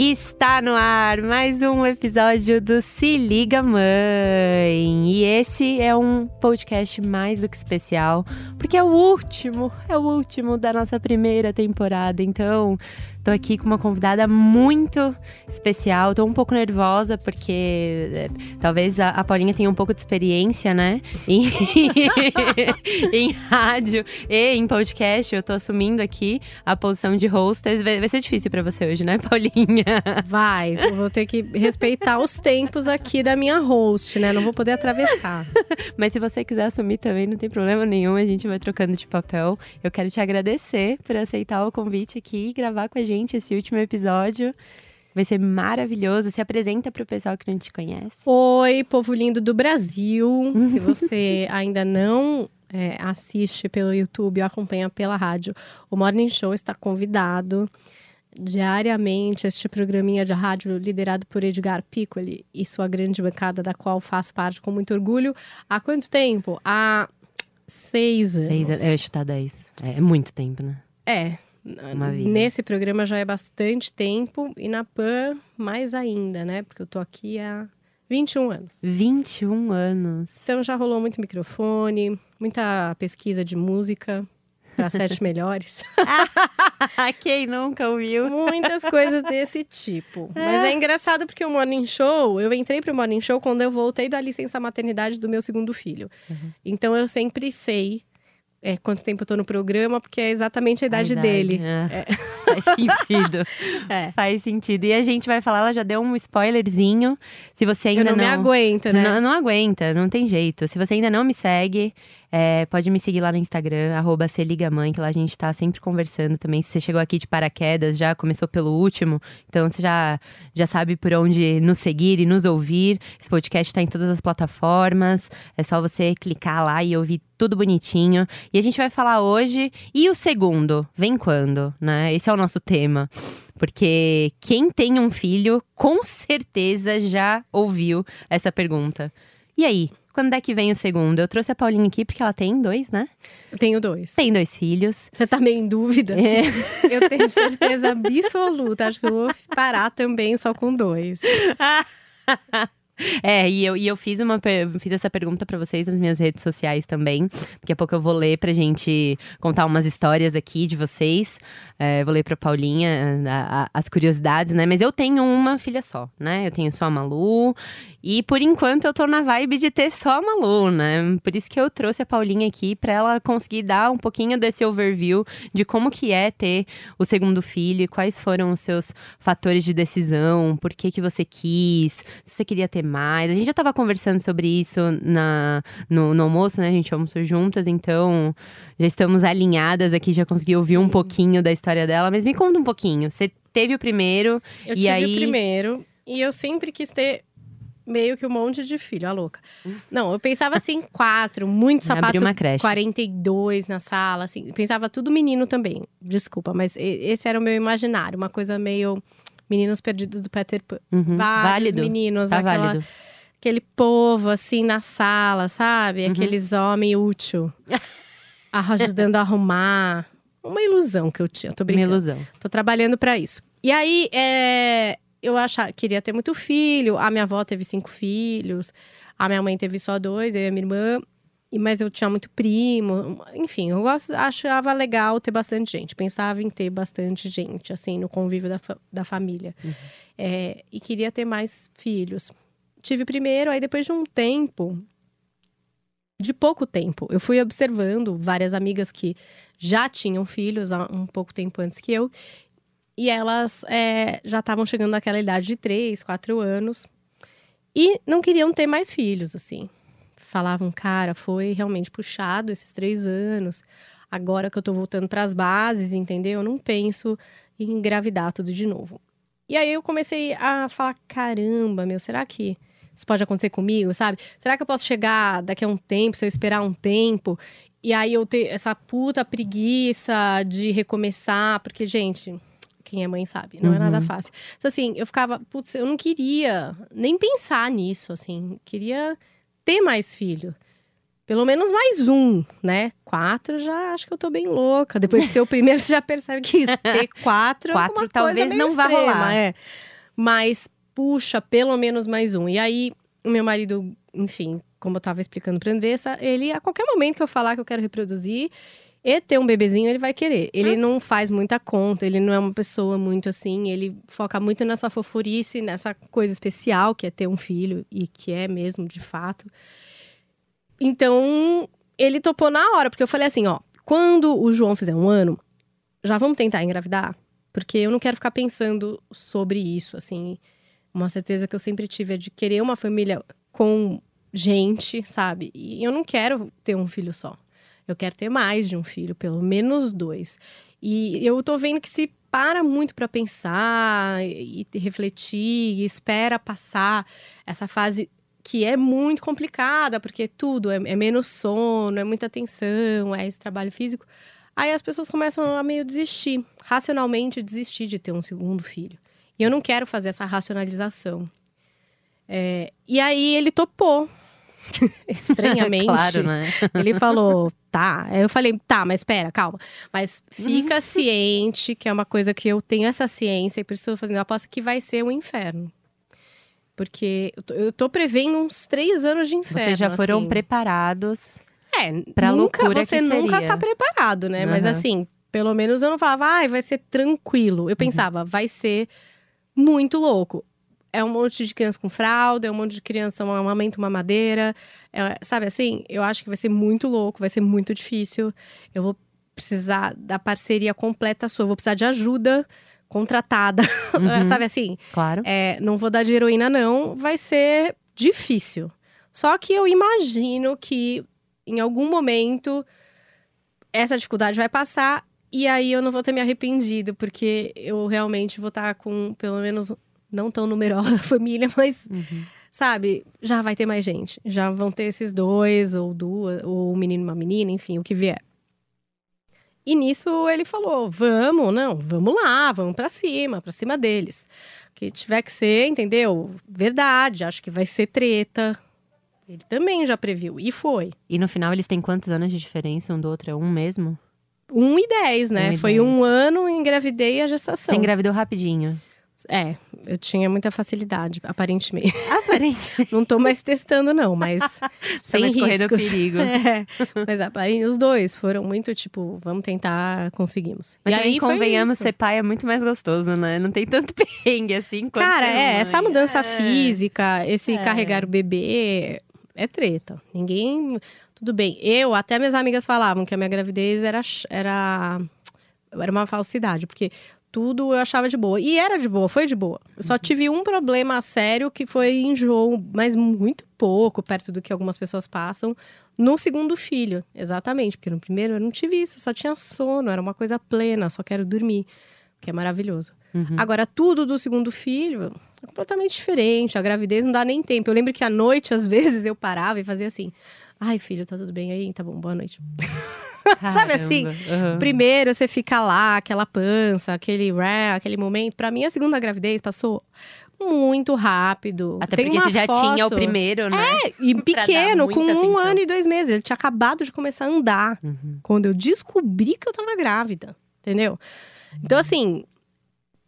Está no ar mais um episódio do Se Liga Mãe. E esse é um podcast mais do que especial, porque é o último, é o último da nossa primeira temporada. Então, Tô aqui com uma convidada muito especial. Tô um pouco nervosa porque é, talvez a, a, Paulinha tenha um pouco de experiência, né? Em, em rádio e em podcast. Eu tô assumindo aqui a posição de hostess. Vai, vai ser difícil para você hoje, né, Paulinha? Vai. Vou ter que respeitar os tempos aqui da minha host, né? Não vou poder atravessar. Mas se você quiser assumir também, não tem problema nenhum. A gente vai trocando de papel. Eu quero te agradecer por aceitar o convite aqui e gravar com a gente gente esse último episódio. Vai ser maravilhoso. Se apresenta para o pessoal que não te conhece. Oi, povo lindo do Brasil. Se você ainda não é, assiste pelo YouTube ou acompanha pela rádio, o Morning Show está convidado diariamente este programinha de rádio liderado por Edgar Piccoli e sua grande bancada, da qual faço parte com muito orgulho. Há quanto tempo? Há seis anos. Seis anos. Eu ia chutar dez. É, é muito tempo, né? É, Nesse programa já é bastante tempo e na PAN mais ainda, né? Porque eu tô aqui há 21 anos. 21 anos. Então já rolou muito microfone, muita pesquisa de música para sete melhores. Quem nunca ouviu? Muitas coisas desse tipo. Mas é engraçado porque o Morning Show, eu entrei pro Morning Show quando eu voltei da licença maternidade do meu segundo filho. Uhum. Então eu sempre sei é, quanto tempo eu tô no programa, porque é exatamente a idade, a idade dele. É. É. Faz sentido. é. Faz sentido. E a gente vai falar, ela já deu um spoilerzinho. Se você ainda eu não, não me aguenta, né? Não, não aguenta, não tem jeito. Se você ainda não me segue, é, pode me seguir lá no Instagram, arroba que lá a gente tá sempre conversando também. Se você chegou aqui de paraquedas, já começou pelo último, então você já, já sabe por onde nos seguir e nos ouvir. Esse podcast tá em todas as plataformas, é só você clicar lá e ouvir tudo bonitinho. E a gente vai falar hoje. E o segundo? Vem quando, né? Esse é o nosso tema. Porque quem tem um filho, com certeza já ouviu essa pergunta. E aí, quando é que vem o segundo? Eu trouxe a Paulinha aqui porque ela tem dois, né? Eu tenho dois. Tem dois filhos. Você tá meio em dúvida? É. Eu tenho certeza absoluta. Acho que eu vou parar também só com dois. É, e eu, e eu fiz, uma, fiz essa pergunta para vocês nas minhas redes sociais também. Daqui a pouco eu vou ler pra gente contar umas histórias aqui de vocês. É, vou ler pra Paulinha a, a, as curiosidades, né? Mas eu tenho uma filha só, né? Eu tenho só a Malu. E por enquanto eu tô na vibe de ter só a Malu, né? Por isso que eu trouxe a Paulinha aqui pra ela conseguir dar um pouquinho desse overview de como que é ter o segundo filho, quais foram os seus fatores de decisão, por que que você quis, se você queria ter mais. A gente já tava conversando sobre isso na, no, no almoço, né? A gente almoçou juntas, então já estamos alinhadas aqui, já consegui ouvir Sim. um pouquinho da história dela. Mas me conta um pouquinho. Você teve o primeiro eu e tive aí... o primeiro e eu sempre quis ter meio que um monte de filho, a louca. Não, eu pensava assim, quatro, muito sapato. uma creche. 42 na sala, assim. Pensava tudo menino também. Desculpa, mas esse era o meu imaginário, uma coisa meio Meninos Perdidos do Peter Pan. Uhum, Vários válido. meninos, tá aquela, válido. aquele povo assim na sala, sabe? Uhum. Aqueles homens útil. ajudando a arrumar. Uma ilusão que eu tinha, tô brincando. Uma ilusão. Tô trabalhando para isso. E aí, é, eu achava, queria ter muito filho. A minha avó teve cinco filhos. A minha mãe teve só dois, eu e a minha irmã. mas eu tinha muito primo. Enfim, eu gosto, achava legal ter bastante gente. Pensava em ter bastante gente, assim, no convívio da, fa- da família. É, e queria ter mais filhos. Tive primeiro, aí depois de um tempo, de pouco tempo, eu fui observando várias amigas que já tinham filhos há um pouco tempo antes que eu. E elas é, já estavam chegando naquela idade de 3, 4 anos. E não queriam ter mais filhos, assim. Falavam, cara, foi realmente puxado esses três anos. Agora que eu tô voltando para as bases, entendeu? Eu não penso em engravidar tudo de novo. E aí eu comecei a falar, caramba, meu, será que isso pode acontecer comigo, sabe? Será que eu posso chegar daqui a um tempo, se eu esperar um tempo, e aí eu ter essa puta preguiça de recomeçar? Porque, gente, quem é mãe sabe, não é nada fácil. Então, assim, eu ficava, putz, eu não queria nem pensar nisso, assim. Queria ter mais filho. Pelo menos mais um, né? Quatro já acho que eu tô bem louca. Depois de ter o primeiro, você já percebe que ter quatro, é Quatro uma talvez coisa meio não vá extrema, rolar. É. Mas, puxa, pelo menos mais um. E aí, o meu marido, enfim, como eu tava explicando pra Andressa, ele, a qualquer momento que eu falar que eu quero reproduzir e ter um bebezinho, ele vai querer. Ele não faz muita conta, ele não é uma pessoa muito assim, ele foca muito nessa fofurice, nessa coisa especial que é ter um filho, e que é mesmo, de fato. Então, ele topou na hora, porque eu falei assim, ó, quando o João fizer um ano, já vamos tentar engravidar? Porque eu não quero ficar pensando sobre isso, assim. Uma certeza que eu sempre tive é de querer uma família com gente, sabe? E eu não quero ter um filho só. Eu quero ter mais de um filho, pelo menos dois. E eu tô vendo que se para muito para pensar e refletir e espera passar essa fase que é muito complicada, porque tudo é, é menos sono, é muita atenção, é esse trabalho físico. Aí as pessoas começam a meio desistir, racionalmente desistir de ter um segundo filho. E eu não quero fazer essa racionalização. É, e aí ele topou. Estranhamente. claro, né? Ele falou, tá. Aí eu falei, tá, mas espera, calma. Mas fica ciente que é uma coisa que eu tenho essa ciência e por isso eu tô fazendo a aposta que vai ser um inferno. Porque eu tô, eu tô prevendo uns três anos de inferno. Vocês já foram assim. preparados. É, pra nunca, loucura você nunca tá preparado, né? Mas Aham. assim, pelo menos eu não falava, ai, vai ser tranquilo. Uhum. Eu pensava, vai ser muito louco. É um monte de criança com fralda, é um monte de criança um amamento, uma madeira. É, sabe assim? Eu acho que vai ser muito louco, vai ser muito difícil. Eu vou precisar da parceria completa sua, eu vou precisar de ajuda contratada. Uhum. sabe assim? Claro. É, não vou dar de heroína, não. Vai ser difícil. Só que eu imagino que em algum momento essa dificuldade vai passar e aí eu não vou ter me arrependido, porque eu realmente vou estar com pelo menos não tão numerosa família, mas Uhum. sabe, já vai ter mais gente. Já vão ter esses dois ou duas, ou um menino e uma menina, enfim, o que vier. E nisso ele falou: "Vamos, não, vamos lá, vamos pra cima, pra cima deles. O que tiver que ser, entendeu? Verdade, acho que vai ser treta. Ele também já previu e foi. E no final eles têm quantos anos de diferença um do outro? É um mesmo? 1 e 10, né? Um e Foi 10. um ano, engravidei a gestação. Você engravidou rapidinho. É, eu tinha muita facilidade, aparentemente. Aparente. Não tô mais testando, não, mas sem correndo riscos. perigo. É, mas aparentemente os dois foram muito tipo, vamos tentar, conseguimos. Mas e aí convenhamos, ser pai é muito mais gostoso, né? Não tem tanto perrengue assim Cara, é, mãe. essa mudança É. física, esse É. carregar o bebê, é treta. Ninguém. Tudo bem. Eu, até minhas amigas falavam que a minha gravidez era, era, era uma falsidade, porque tudo eu achava de boa. E era de boa, foi de boa. Eu Uhum. só tive um problema sério que foi enjoo, mas muito pouco, perto do que algumas pessoas passam, no segundo filho. Exatamente, porque no primeiro eu não tive isso, só tinha sono, era uma coisa plena, só quero dormir, que é maravilhoso. Uhum. Agora, tudo do segundo filho é completamente diferente. A gravidez não dá nem tempo. Eu lembro que à noite, às vezes, eu parava e fazia assim. Ai, filho, tá tudo bem aí? Tá bom, boa noite. Sabe assim? Aham. Primeiro você fica lá, aquela pança, aquele ré, aquele momento. Pra mim, a segunda gravidez passou muito rápido. Até Tem porque você já foto- tinha o primeiro, né? E Pra dar pequeno, com um atenção. ano e dois meses. Ele tinha acabado de começar a andar. Uhum. Quando eu descobri que eu tava grávida. Entendeu? Então, assim,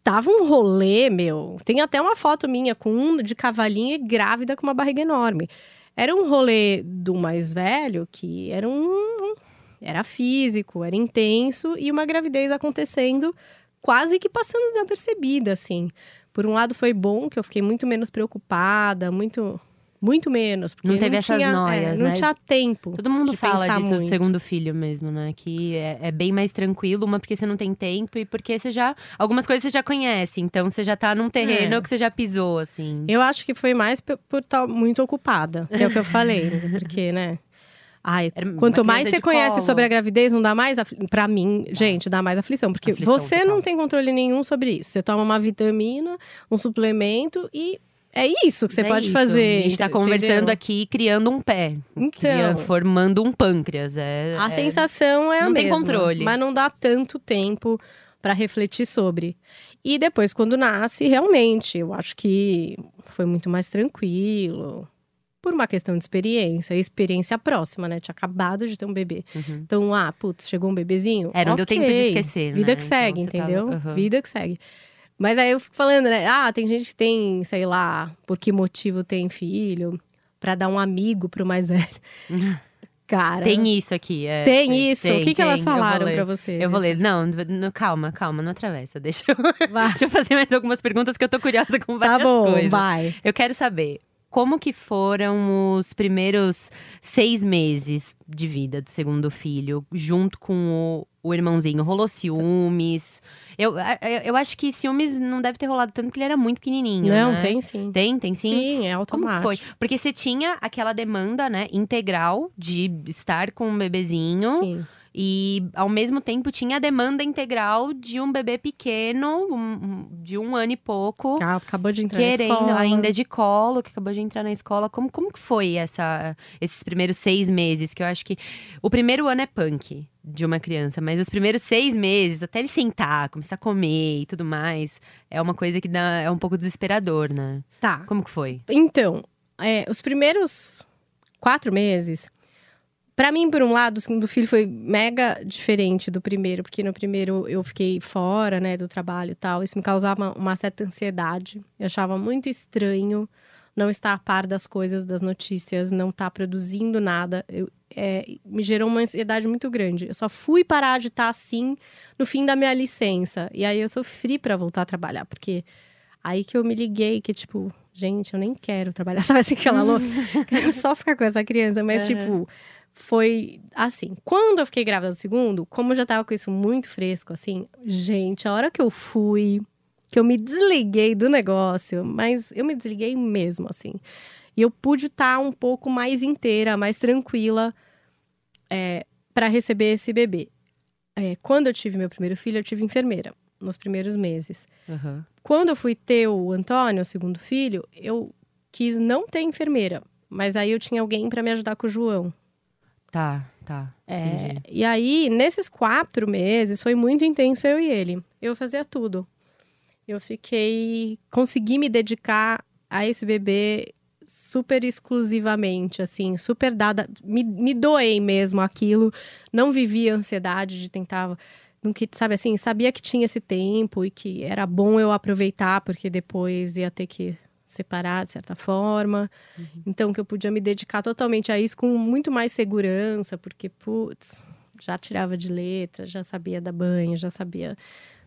tava um rolê, meu. Tem até uma foto minha com um de cavalinho e grávida com uma barriga enorme. Era um rolê do mais velho que era um. Era físico, era intenso e uma gravidez acontecendo quase que passando desapercebida, assim. Por um lado foi bom, que eu fiquei muito menos preocupada, muito muito menos. Porque Não teve essas tinha, noias, é, Não né? tinha tempo. Todo mundo fala disso do muito. segundo filho mesmo, né? Que é, é bem mais tranquilo, uma porque você não tem tempo e porque você já. Algumas coisas você já conhece, então você já tá num terreno É. que você já pisou, assim. Eu acho que foi mais por estar muito ocupada, que é o que eu falei. Porque, né? Ai, quanto mais você conhece colo. sobre a gravidez, não dá mais. afli- Pra mim, gente, dá mais aflição. Porque Aflição você total. não tem controle nenhum sobre isso. Você toma uma vitamina, um suplemento e é isso que você É pode isso. fazer. A gente tá ente- conversando entendeu? aqui, criando um pé. Então. formando um pâncreas. É, A é- sensação é a não tem mesma. controle. Mas não dá tanto tempo para refletir sobre. E depois, quando nasce, realmente, eu acho que foi muito mais tranquilo. Por uma questão de experiência, experiência próxima, né? Tinha acabado de ter um bebê. Uhum. Então, ah, putz, chegou um bebezinho. É, não deu tempo de esquecer, Vida né? que segue, Então, você tava- entendeu? Aham. Vida que segue. Mas aí eu fico falando, né? Ah, tem gente que tem, sei lá, por que motivo tem filho, pra dar um amigo pro mais velho. Cara. Tem isso aqui. é, Tem isso? O que que elas tem. Falaram pra você? Eu vou ler. Não, não, calma, calma, não atravessa. Deixa eu, deixa eu fazer mais algumas perguntas que eu tô curiosa com Tá várias bom, coisas. vai. Eu quero saber como que foram os primeiros seis meses de vida do segundo filho, junto com o, o irmãozinho. Rolou ciúmes? Eu, eu, eu acho que ciúmes não deve ter rolado tanto, porque ele era muito pequenininho, Não, né? tem sim. Tem, tem sim? Sim, é Como que automático. foi? Porque você tinha aquela demanda, né, integral de estar com um bebezinho. Sim. E ao mesmo tempo tinha a demanda integral de um bebê pequeno, um- de um ano e pouco, Ca- Acabou de entrar querendo na escola. ainda de colo, que acabou de entrar na escola. Como, como que foi essa, esses primeiros seis meses? Que eu acho que o primeiro ano é punk de uma criança, mas os primeiros seis meses, até ele sentar, começar a comer e tudo mais, é uma coisa que dá, é um pouco desesperador, né? Tá. Como que foi? Então, é, os primeiros quatro meses, pra mim, por um lado, o segundo filho foi mega diferente do primeiro, porque no primeiro eu fiquei fora, né, do trabalho e tal. Isso me causava uma certa ansiedade. Eu achava muito estranho não estar a par das coisas, das notícias, não estar produzindo nada. Eu, é, me gerou uma ansiedade muito grande. Eu só fui parar de estar assim no fim da minha licença. E aí eu sofri pra voltar a trabalhar, porque aí que eu me liguei que, tipo, gente, eu nem quero trabalhar. Sabe assim, aquela louca? quero só ficar com essa criança. Mas, tipo, foi assim. Quando eu fiquei grávida do segundo, como eu já tava com isso muito fresco, assim, gente, a hora que eu fui, que eu me desliguei do negócio, mas eu me desliguei mesmo, assim. E eu pude estar um pouco mais inteira, mais tranquila é, para receber esse bebê. É, quando eu tive meu primeiro filho, eu tive enfermeira nos primeiros meses. Uhum. Quando eu fui ter o Antônio, o segundo filho, eu quis não ter enfermeira, mas aí eu tinha alguém para me ajudar com o João. Tá, tá. É, e aí, nesses quatro meses, foi muito intenso eu e ele. Eu fazia tudo. Eu fiquei. Consegui me dedicar a esse bebê super exclusivamente, assim, super dada. Me, me doei mesmo aquilo. Não vivia ansiedade de tentar. Que, sabe assim, sabia que tinha esse tempo e que era bom eu aproveitar, porque depois ia ter que separar de certa forma. Então, que eu podia me dedicar totalmente a isso com muito mais segurança, porque, putz, já tirava de letra, já sabia dar banho, já sabia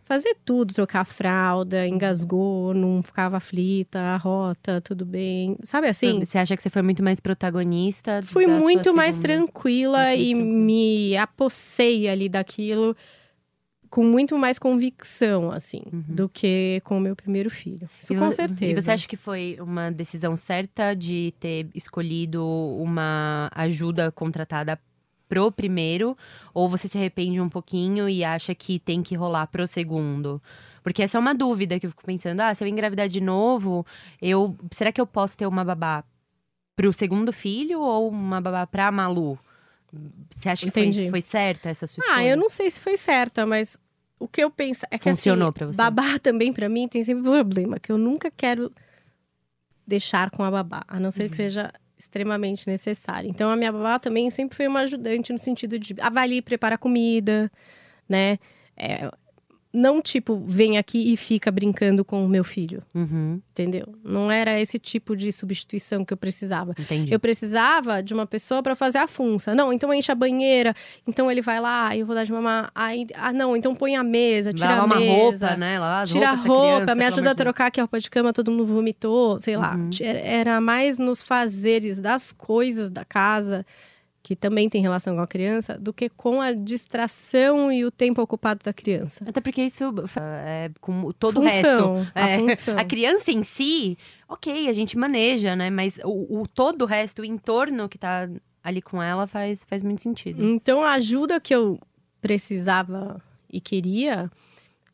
fazer tudo, trocar a fralda, engasgou, não ficava aflita, a rota, tudo bem. Sabe assim? Você acha que você foi muito mais protagonista? Fui muito mais segunda? tranquila Muito e tranquila. me apossei ali daquilo com muito mais convicção, assim, do que com o meu primeiro filho. Isso Uhum. E com certeza. E você acha que foi uma decisão certa de ter escolhido uma ajuda contratada pro primeiro? Ou você se arrepende um pouquinho e acha que tem que rolar pro segundo? Porque essa é uma dúvida que eu fico pensando. Ah, se eu engravidar de novo, eu será que eu posso ter uma babá pro segundo filho ou uma babá pra Malu? Você acha que foi, Entendi. foi certa essa sua escolha? Ah, eu não sei se foi certa, mas o que eu penso é que Funcionou assim, pra você? babá também pra mim tem sempre um problema, que eu nunca quero deixar com a babá, a não ser Uhum. que seja extremamente necessário. Então a minha babá também sempre foi uma ajudante no sentido de avalie e prepara comida, né? É, não tipo, vem aqui e fica brincando com o meu filho, Uhum, entendeu? Não era esse tipo de substituição que eu precisava. entendi. Eu precisava de uma pessoa para fazer a funça. Não, então enche a banheira. Então ele vai lá, eu vou dar de mamar. Aí, ah, não, então põe a mesa, tira a uma mesa. roupa, né? Tira a roupa, criança, me ajuda a trocar que a roupa de cama, todo mundo vomitou, sei lá. Uhum. Era- Era mais nos fazeres das coisas da casa, que também tem relação com a criança, do que com a distração e o tempo ocupado da criança. Até porque isso é com todo o resto. função, a É, função. a criança em si, ok, a gente maneja, né? Mas o, o todo o resto, o entorno que tá ali com ela faz, faz muito sentido. Então, a ajuda que eu precisava e queria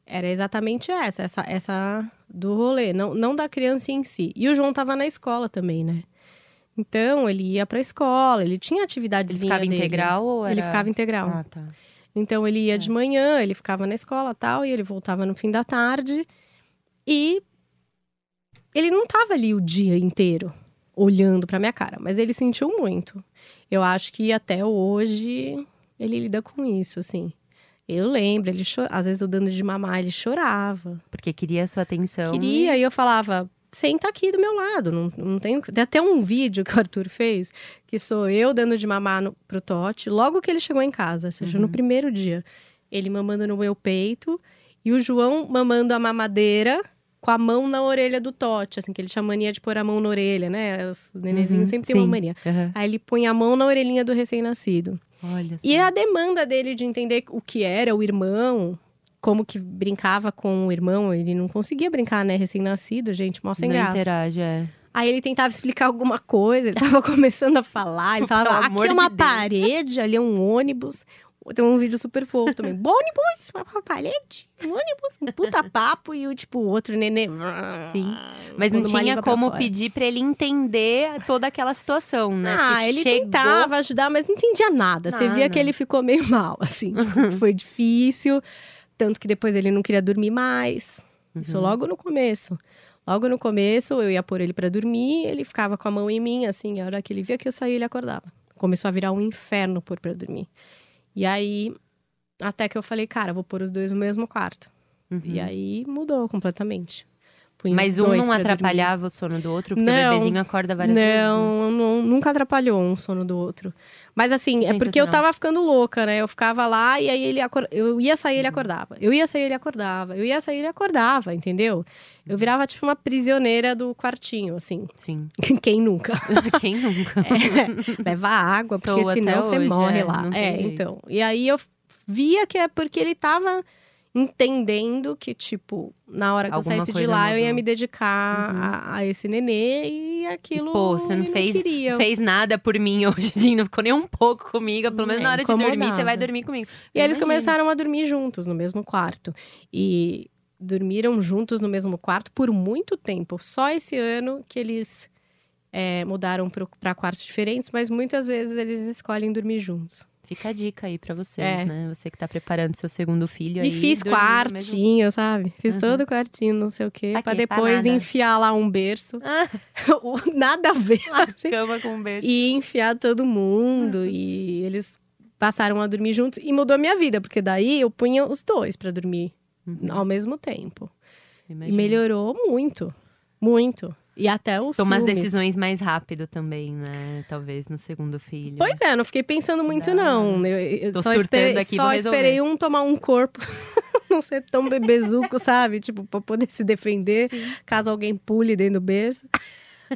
era exatamente essa, essa, essa do rolê, não, não da criança em si. E o João tava na escola também, né? Então, ele ia pra escola, ele tinha Ele atividadezinha ficava dele. integral ou era... Ele ficava integral. Ah, tá. Então, ele ia de manhã, ele ficava na escola tal, e ele voltava no fim da tarde. E ele não tava ali o dia inteiro olhando pra minha cara, mas ele sentiu muito. Eu acho que até hoje ele lida com isso, assim. Eu lembro, ele cho... às vezes eu dando de mamar, ele chorava. Porque queria a sua atenção. Queria, e eu falava, senta aqui do meu lado. Não, não tenho... Tem até um vídeo que o Arthur fez, que sou eu dando de mamar no, pro Totti, logo que ele chegou em casa, ou seja, no primeiro dia. Ele mamando no meu peito, e o João mamando a mamadeira com a mão na orelha do Totti, assim, que ele tinha mania de pôr a mão na orelha, né? Os nenezinhos Uhum, sempre têm uma mania. Aham. Aí ele põe a mão na orelhinha do recém-nascido. Olha E só. a demanda dele de entender o que era o irmão, como que brincava com o irmão, ele não conseguia brincar, né? Recém-nascido, gente, mó sem Não graça. interage, é. Aí ele tentava explicar alguma coisa, ele tava começando a falar, ele falava, aqui é uma de Deus." parede, ali é um ônibus. Tem um vídeo super fofo também. ônibus, uma parede, um ônibus, um puta papo e o tipo, outro nenê. Sim. Mas não tinha pra como fora. pedir pra ele entender toda aquela situação, né? Ah, Porque ele chegou- tentava ajudar, mas não entendia nada. Você via que ele ficou meio mal, assim. tipo, foi difícil. Tanto que depois ele não queria dormir mais. Isso Uhum. logo no começo. Logo no começo, eu ia pôr ele pra dormir, ele ficava com a mão em mim, assim. A hora que ele via que eu saía, ele acordava. Começou a virar um inferno pôr pra dormir. E aí, até que eu falei, cara, vou pôr os dois no mesmo quarto. Uhum. E aí mudou completamente. Punha Mas um não pra dormir. atrapalhava o sono do outro, porque Não. o bebezinho acorda várias vezes. né? Não, não, nunca atrapalhou um sono do outro. Mas assim, é porque eu tava ficando louca, né? Eu ficava lá e aí ele acor... eu ia sair, ele acordava. Eu ia sair, ele acordava. Eu ia sair, ele acordava, entendeu? Eu virava tipo uma prisioneira do quartinho, assim. Sim. Quem nunca? Quem nunca? É, leva água, porque Sou senão até você hoje, morre é, lá. não É, então. E aí eu via que é porque ele tava entendendo que, tipo, na hora que Alguma eu saísse de lá, eu ia mudou. me dedicar Uhum. a, a esse nenê e aquilo. Pô, você não fez, queria. fez nada por mim hoje, Dinho. Não ficou nem um pouco comigo. Pelo menos É, na hora de dormir, você vai dormir comigo. E eles começaram a dormir juntos no mesmo quarto. E dormiram juntos no mesmo quarto por muito tempo. Só esse ano que eles é, mudaram para quartos diferentes, mas muitas vezes eles escolhem dormir juntos. Fica a dica aí pra vocês, É. né? Você que tá preparando seu segundo filho aí. E fiz dormir no mesmo- quartinho, sabe? Fiz Uhum. todo quartinho, não sei o quê, Pra pra? Pra depois nada. enfiar lá um berço. Ah, Nada a ver, sabe? assim? cama com berço. E enfiar todo mundo. E eles passaram a dormir juntos. E mudou a minha vida, porque daí eu punha os dois pra dormir Uhum, ao mesmo tempo. imagino. E melhorou muito. Muito. E até o Toma as decisões mais rápido também, né? Talvez no segundo filho. Pois é, não fiquei pensando muito, não. Eu, eu Tô só esperei, aqui, só esperei um tomar um corpo. não ser tão bebezuco, sabe? Tipo, pra poder se defender, caso alguém pule dentro do berço.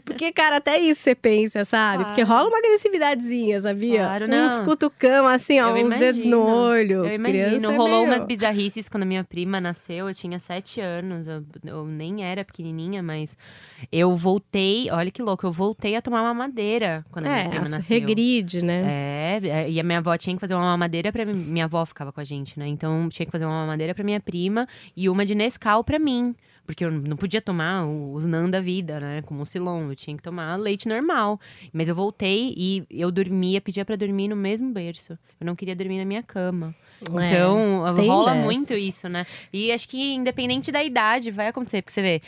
Porque, cara, até isso você pensa, sabe? Porque Claro. rola uma agressividadezinha, sabia? Claro, Uns não. cutucão, assim, ó, Eu uns dedos no imagino. olho. Eu Criança imagino, é rolou meio- umas bizarrices quando a minha prima nasceu, eu tinha sete anos, eu, eu nem era pequenininha, mas eu voltei, olha que louco, eu voltei a tomar mamadeira quando a minha É, prima nasceu. regride, né? É, é, e a minha avó tinha que fazer uma mamadeira pra mim. Minha avó ficava com a gente, né? Então tinha que fazer uma mamadeira pra minha prima e uma de Nescau pra mim. Porque eu não podia tomar os NAN da vida, né? Como o Silon. Eu tinha que tomar leite normal. Mas eu voltei e eu dormia, pedia pra dormir no mesmo berço. Eu não queria dormir na minha cama. É, Então, rola dessas. muito isso, né? E acho que independente da idade, vai acontecer. Porque você vê,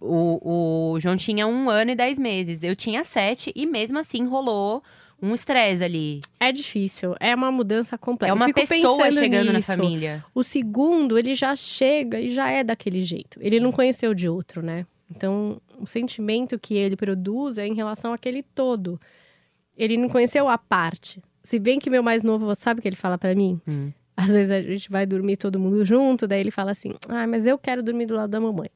o, o João tinha um ano e dez meses. Eu tinha sete e mesmo assim rolou um estresse ali. É difícil, é uma mudança completa. É uma pessoa chegando na nisso. família. O segundo, ele já chega e já é daquele jeito. Ele não conheceu de outro, né? Então, o sentimento que ele produz é em relação àquele todo. Ele não conheceu a parte. Se bem que meu mais novo, sabe o que ele fala pra mim? Hum. Às vezes a gente vai dormir todo mundo junto, daí ele fala assim: Ah, mas eu quero dormir do lado da mamãe.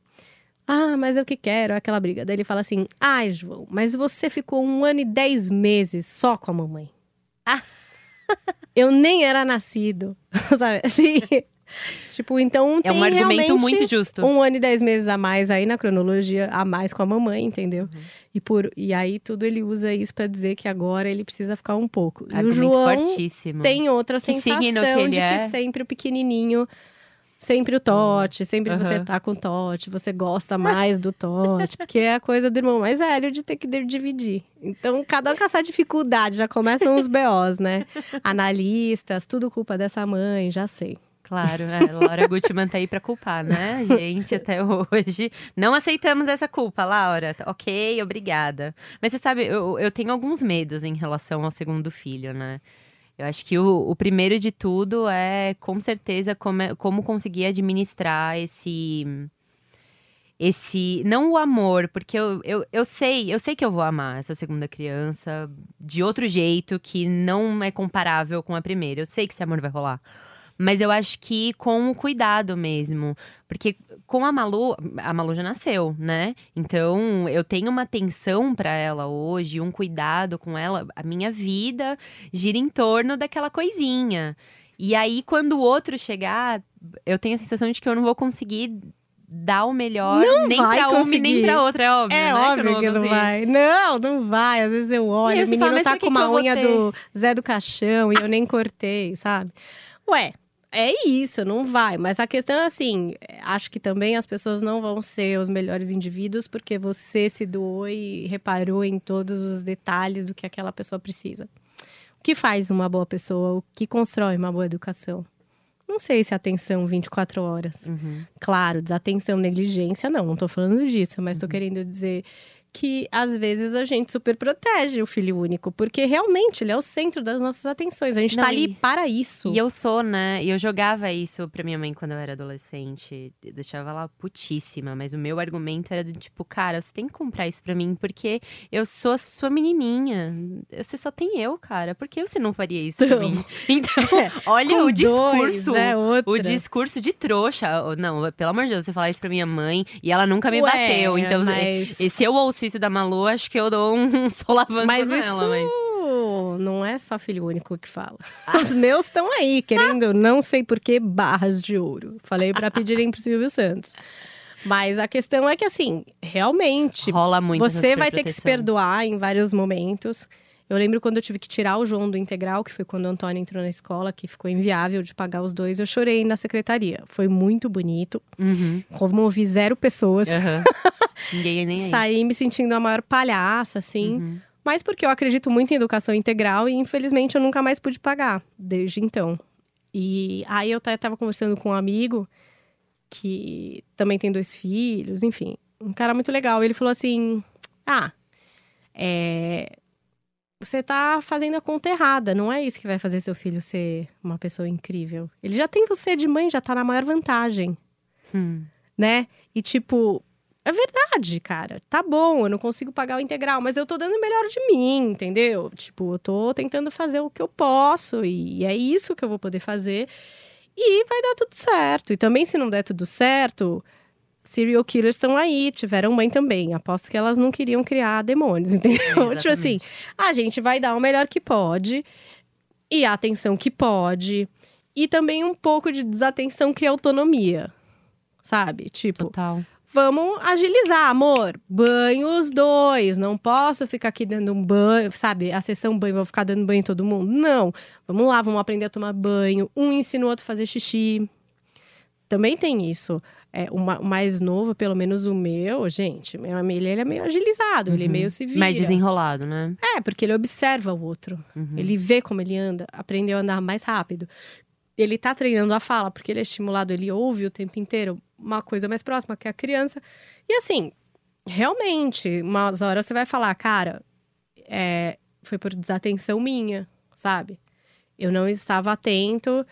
Ah, mas eu que quero, é aquela briga. Daí ele fala assim: Ai, João, mas você ficou um ano e dez meses só com a mamãe. Ah. Eu nem era nascido. Sabe assim? tipo, então É tem um argumento muito justo. um ano e dez meses a mais aí na cronologia, a mais com a mamãe, entendeu? Uhum. E, por, e aí tudo ele usa isso pra dizer que agora ele precisa ficar um pouco. E o Argumento João fortíssimo. tem outra Que que sensação ele de é? que sempre o pequenininho, sempre o Tote, sempre você Aham. tá com o Tote, você gosta mais do Tote, porque é a coisa do irmão mais velho de ter que dividir. Então, cada um com essa dificuldade, já começam os BOs, né? Analistas, tudo culpa dessa mãe, já sei. Claro, é, Laura Gutman tá aí pra culpar, né? Gente até hoje não aceitamos essa culpa, Laura. Ok, obrigada. Mas você sabe, eu, eu tenho alguns medos em relação ao segundo filho, né? Eu acho que o, o primeiro de tudo é, com certeza, como, como conseguir administrar esse. Esse. Não o amor, porque eu, eu, eu sei, eu sei que eu vou amar essa segunda criança de outro jeito que não é comparável com a primeira. Eu sei que esse amor vai rolar. Mas eu acho que com o cuidado mesmo. Porque com a Malu, a Malu já nasceu, né? Então eu tenho uma atenção pra ela hoje, um cuidado com ela. A minha vida gira em torno daquela coisinha. E aí, quando o outro chegar, eu tenho a sensação de que eu não vou conseguir dar o melhor Não nem vai pra uma e conseguir. nem pra outra. É óbvio, É né? óbvio vou que não vai. Não, não vai. Às vezes eu olho, o menino fala, tá que com que uma unha do Zé do Caixão e eu nem cortei, sabe? Ué, é isso, não vai. Mas a questão é assim: acho que também as pessoas não vão ser os melhores indivíduos porque você se doou e reparou em todos os detalhes do que aquela pessoa precisa. O que faz uma boa pessoa? O que constrói uma boa educação? Não sei se atenção 24 horas. Uhum. Claro, desatenção, negligência, não, não tô falando disso, mas Uhum. tô querendo dizer que às vezes a gente super protege o filho único, porque realmente ele é o centro das nossas atenções. A gente Não, tá ali e- para isso. E eu sou, né? E eu jogava isso pra minha mãe quando eu era adolescente. Eu deixava ela putíssima. Mas o meu argumento era do tipo, cara, você tem que comprar isso pra mim, porque eu sou a sua menininha. Você só tem eu, cara. Por que você não faria isso pra Então. mim? Então, olha Com o dois, discurso. é outra. O discurso de trouxa. Não, pelo amor de Deus, você falar isso pra minha mãe e ela nunca me Ué, bateu. Então, mas- se eu ouço da Malu, acho que eu dou um solavanco Mas nela. isso Mas... não é só filho único que fala. Ah. Os meus estão aí, querendo, não sei por que, barras de ouro. Falei para pedirem pro Silvio Santos. Mas a questão é que, assim, realmente, Rola muito. você vai ter que se perdoar em vários momentos. Eu lembro quando eu tive que tirar o João do integral, que foi quando o Antônio entrou na escola, que ficou inviável de pagar os dois. Eu chorei na secretaria. Foi muito bonito. Uhum. Comovi zero pessoas. Aham. Ninguém é nem aí. Saí me sentindo a maior palhaça, assim. Uhum. Mas porque eu acredito muito em educação integral e infelizmente eu nunca mais pude pagar desde então. E aí eu ta- tava conversando com um amigo que também tem dois filhos, enfim, um cara muito legal. Ele falou assim: Ah, é, você tá fazendo a conta errada, não é isso que vai fazer seu filho ser uma pessoa incrível. Ele já tem você de mãe, já tá na maior vantagem Hum. né? E tipo, é verdade, cara. Tá bom, eu não consigo pagar o integral, mas eu tô dando o melhor de mim, entendeu? Tipo, eu tô tentando fazer o que eu posso e é isso que eu vou poder fazer. E vai dar tudo certo. E também, se não der tudo certo, serial killers estão aí, tiveram mãe também. Aposto que elas não queriam criar demônios, entendeu? tipo assim, a gente vai dar o melhor que pode e a atenção que pode. E também um pouco de desatenção cria autonomia. Sabe? Tipo, Total. vamos agilizar, amor. Banho os dois. Não posso ficar aqui dando um banho, sabe? A sessão banho, vou ficar dando banho em todo mundo. Não. Vamos lá, vamos aprender a tomar banho. Um ensina o outro a fazer xixi. Também tem isso. É, o ma- o mais novo, pelo menos o meu, gente, meu amigo, ele é meio agilizado, ele Uhum. meio vira. Mais desenrolado, né? É, porque ele observa o outro. Uhum. Ele vê como ele anda, aprendeu a andar mais rápido. Ele tá treinando a fala, porque ele é estimulado, ele ouve o tempo inteiro uma coisa mais próxima que a criança. E assim, realmente, umas horas você vai falar, cara, é, foi por desatenção minha, sabe? Eu não estava atento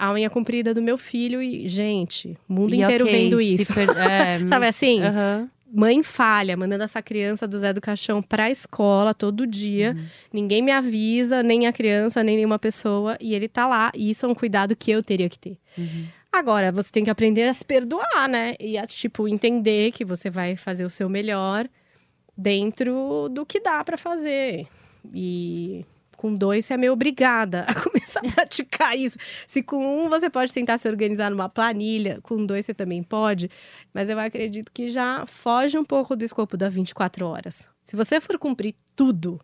à unha comprida do meu filho e, gente, o mundo E inteiro ok, vendo isso. per- é, Sabe assim? Mãe falha, mandando essa criança do Zé do Caixão pra escola todo dia. Uhum. Ninguém me avisa, nem a criança, nem nenhuma pessoa. E ele tá lá. E isso é um cuidado que eu teria que ter. Uhum. Agora, você tem que aprender a se perdoar, né? E a, tipo, entender que você vai fazer o seu melhor dentro do que dá pra fazer. E com dois, você é meio obrigada a começar a praticar isso. Se com um você pode tentar se organizar numa planilha, com dois você também pode. Mas eu acredito que já foge um pouco do escopo da 24 horas. Se você for cumprir tudo,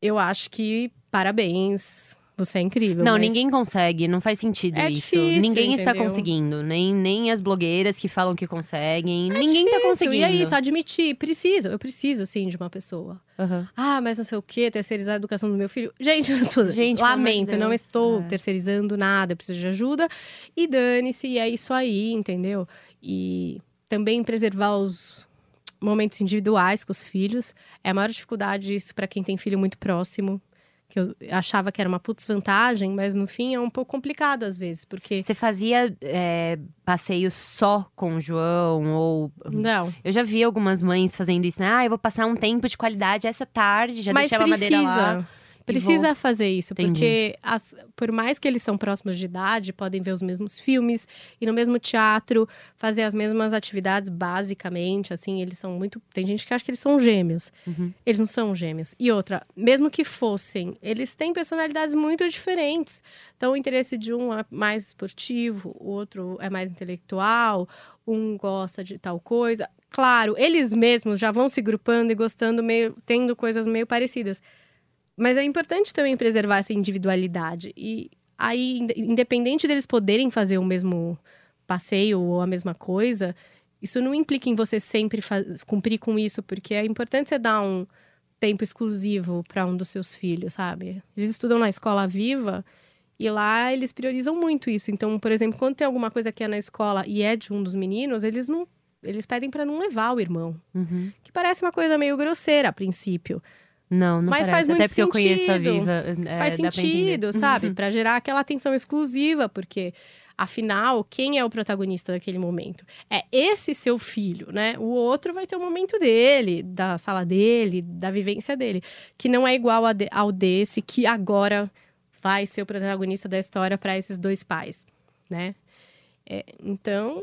eu acho que parabéns. Você é incrível. Não, mas- ninguém consegue, não faz sentido É isso. difícil, ninguém está entendeu? conseguindo, nem, nem as blogueiras que falam que conseguem, ninguém tá Difícil, conseguindo. E é isso, admitir. Preciso, eu preciso sim de uma pessoa. Aham. Ah, mas não sei o quê, terceirizar a educação do meu filho. Gente, eu estou, Gente, lamento, não Deus, estou é. terceirizando nada, eu preciso de ajuda. E dane-se, e é isso aí, entendeu? E também preservar os momentos individuais com os filhos. É a maior dificuldade isso para quem tem filho muito próximo. Que eu achava que era uma putz vantagem, mas no fim é um pouco complicado às vezes, porque. Você fazia é, passeios só com o João? Ou. Não. Eu já vi algumas mães fazendo isso, né? Ah, eu vou passar um tempo de qualidade essa tarde, já mas deixei a madeira lá. Precisa. Vou- fazer isso, Entendi. porque as- por mais que eles são próximos de idade, podem ver os mesmos filmes, ir no mesmo teatro, fazer as mesmas atividades basicamente, assim, eles são muito. Tem gente que acha que eles são gêmeos. Uhum. Eles não são gêmeos. E outra, mesmo que fossem, eles têm personalidades muito diferentes. Então, o interesse de um é mais esportivo, o outro é mais intelectual, um gosta de tal coisa. Claro, eles mesmos já vão se grupando e gostando meio, tendo coisas meio parecidas. Mas é importante também preservar essa individualidade. E aí, ind- independente deles poderem fazer o mesmo passeio ou a mesma coisa, isso não implica em você sempre cumprir com isso, porque é importante você dar um tempo exclusivo para um dos seus filhos, sabe? Eles estudam na escola viva e lá eles priorizam muito isso. Então, por exemplo, quando tem alguma coisa que é na escola e é de um dos meninos, eles não eles pedem para não levar o irmão, Uhum. que parece uma coisa meio grosseira a princípio. Não, não Mas parece. faz Até muito porque eu conheço a sentido. Viva. é, Faz sentido, sabe? Pra gerar aquela atenção exclusiva, porque afinal, quem é o protagonista daquele momento? É esse seu filho, né? O outro vai ter o momento dele, da sala dele, da vivência dele, que não é igual ao desse que agora vai ser o protagonista da história para esses dois pais, né? É, então,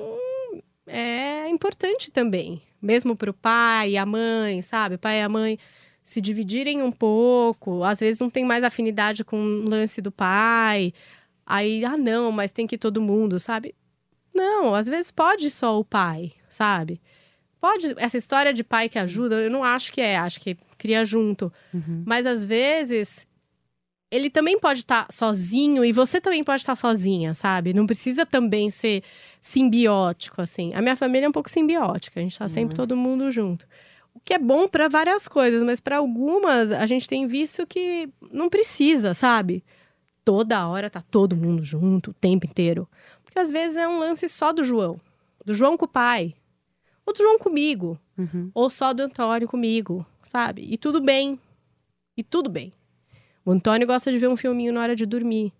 é importante também, mesmo para o pai e a mãe, sabe? O pai e a mãe se dividirem um pouco, às vezes não tem mais afinidade com o lance do pai. Aí, ah, não, mas tem que ir todo mundo, sabe? Não, às vezes pode só o pai, sabe? Pode, essa história de pai que ajuda, eu não acho que é, acho que cria junto. Uhum. Mas às vezes ele também pode estar sozinho e você também pode estar sozinha, sabe? Não precisa também ser simbiótico, assim. A minha família é um pouco simbiótica, a gente tá sempre todo mundo junto. O que é bom para várias coisas, mas para algumas a gente tem visto que não precisa, sabe? Toda hora tá todo mundo junto, o tempo inteiro. Porque às vezes é um lance só do João. Do João com o pai. Ou do João comigo. Uhum. Ou só do Antônio comigo, sabe? E tudo bem. E tudo bem. O Antônio gosta de ver um filminho na hora de dormir.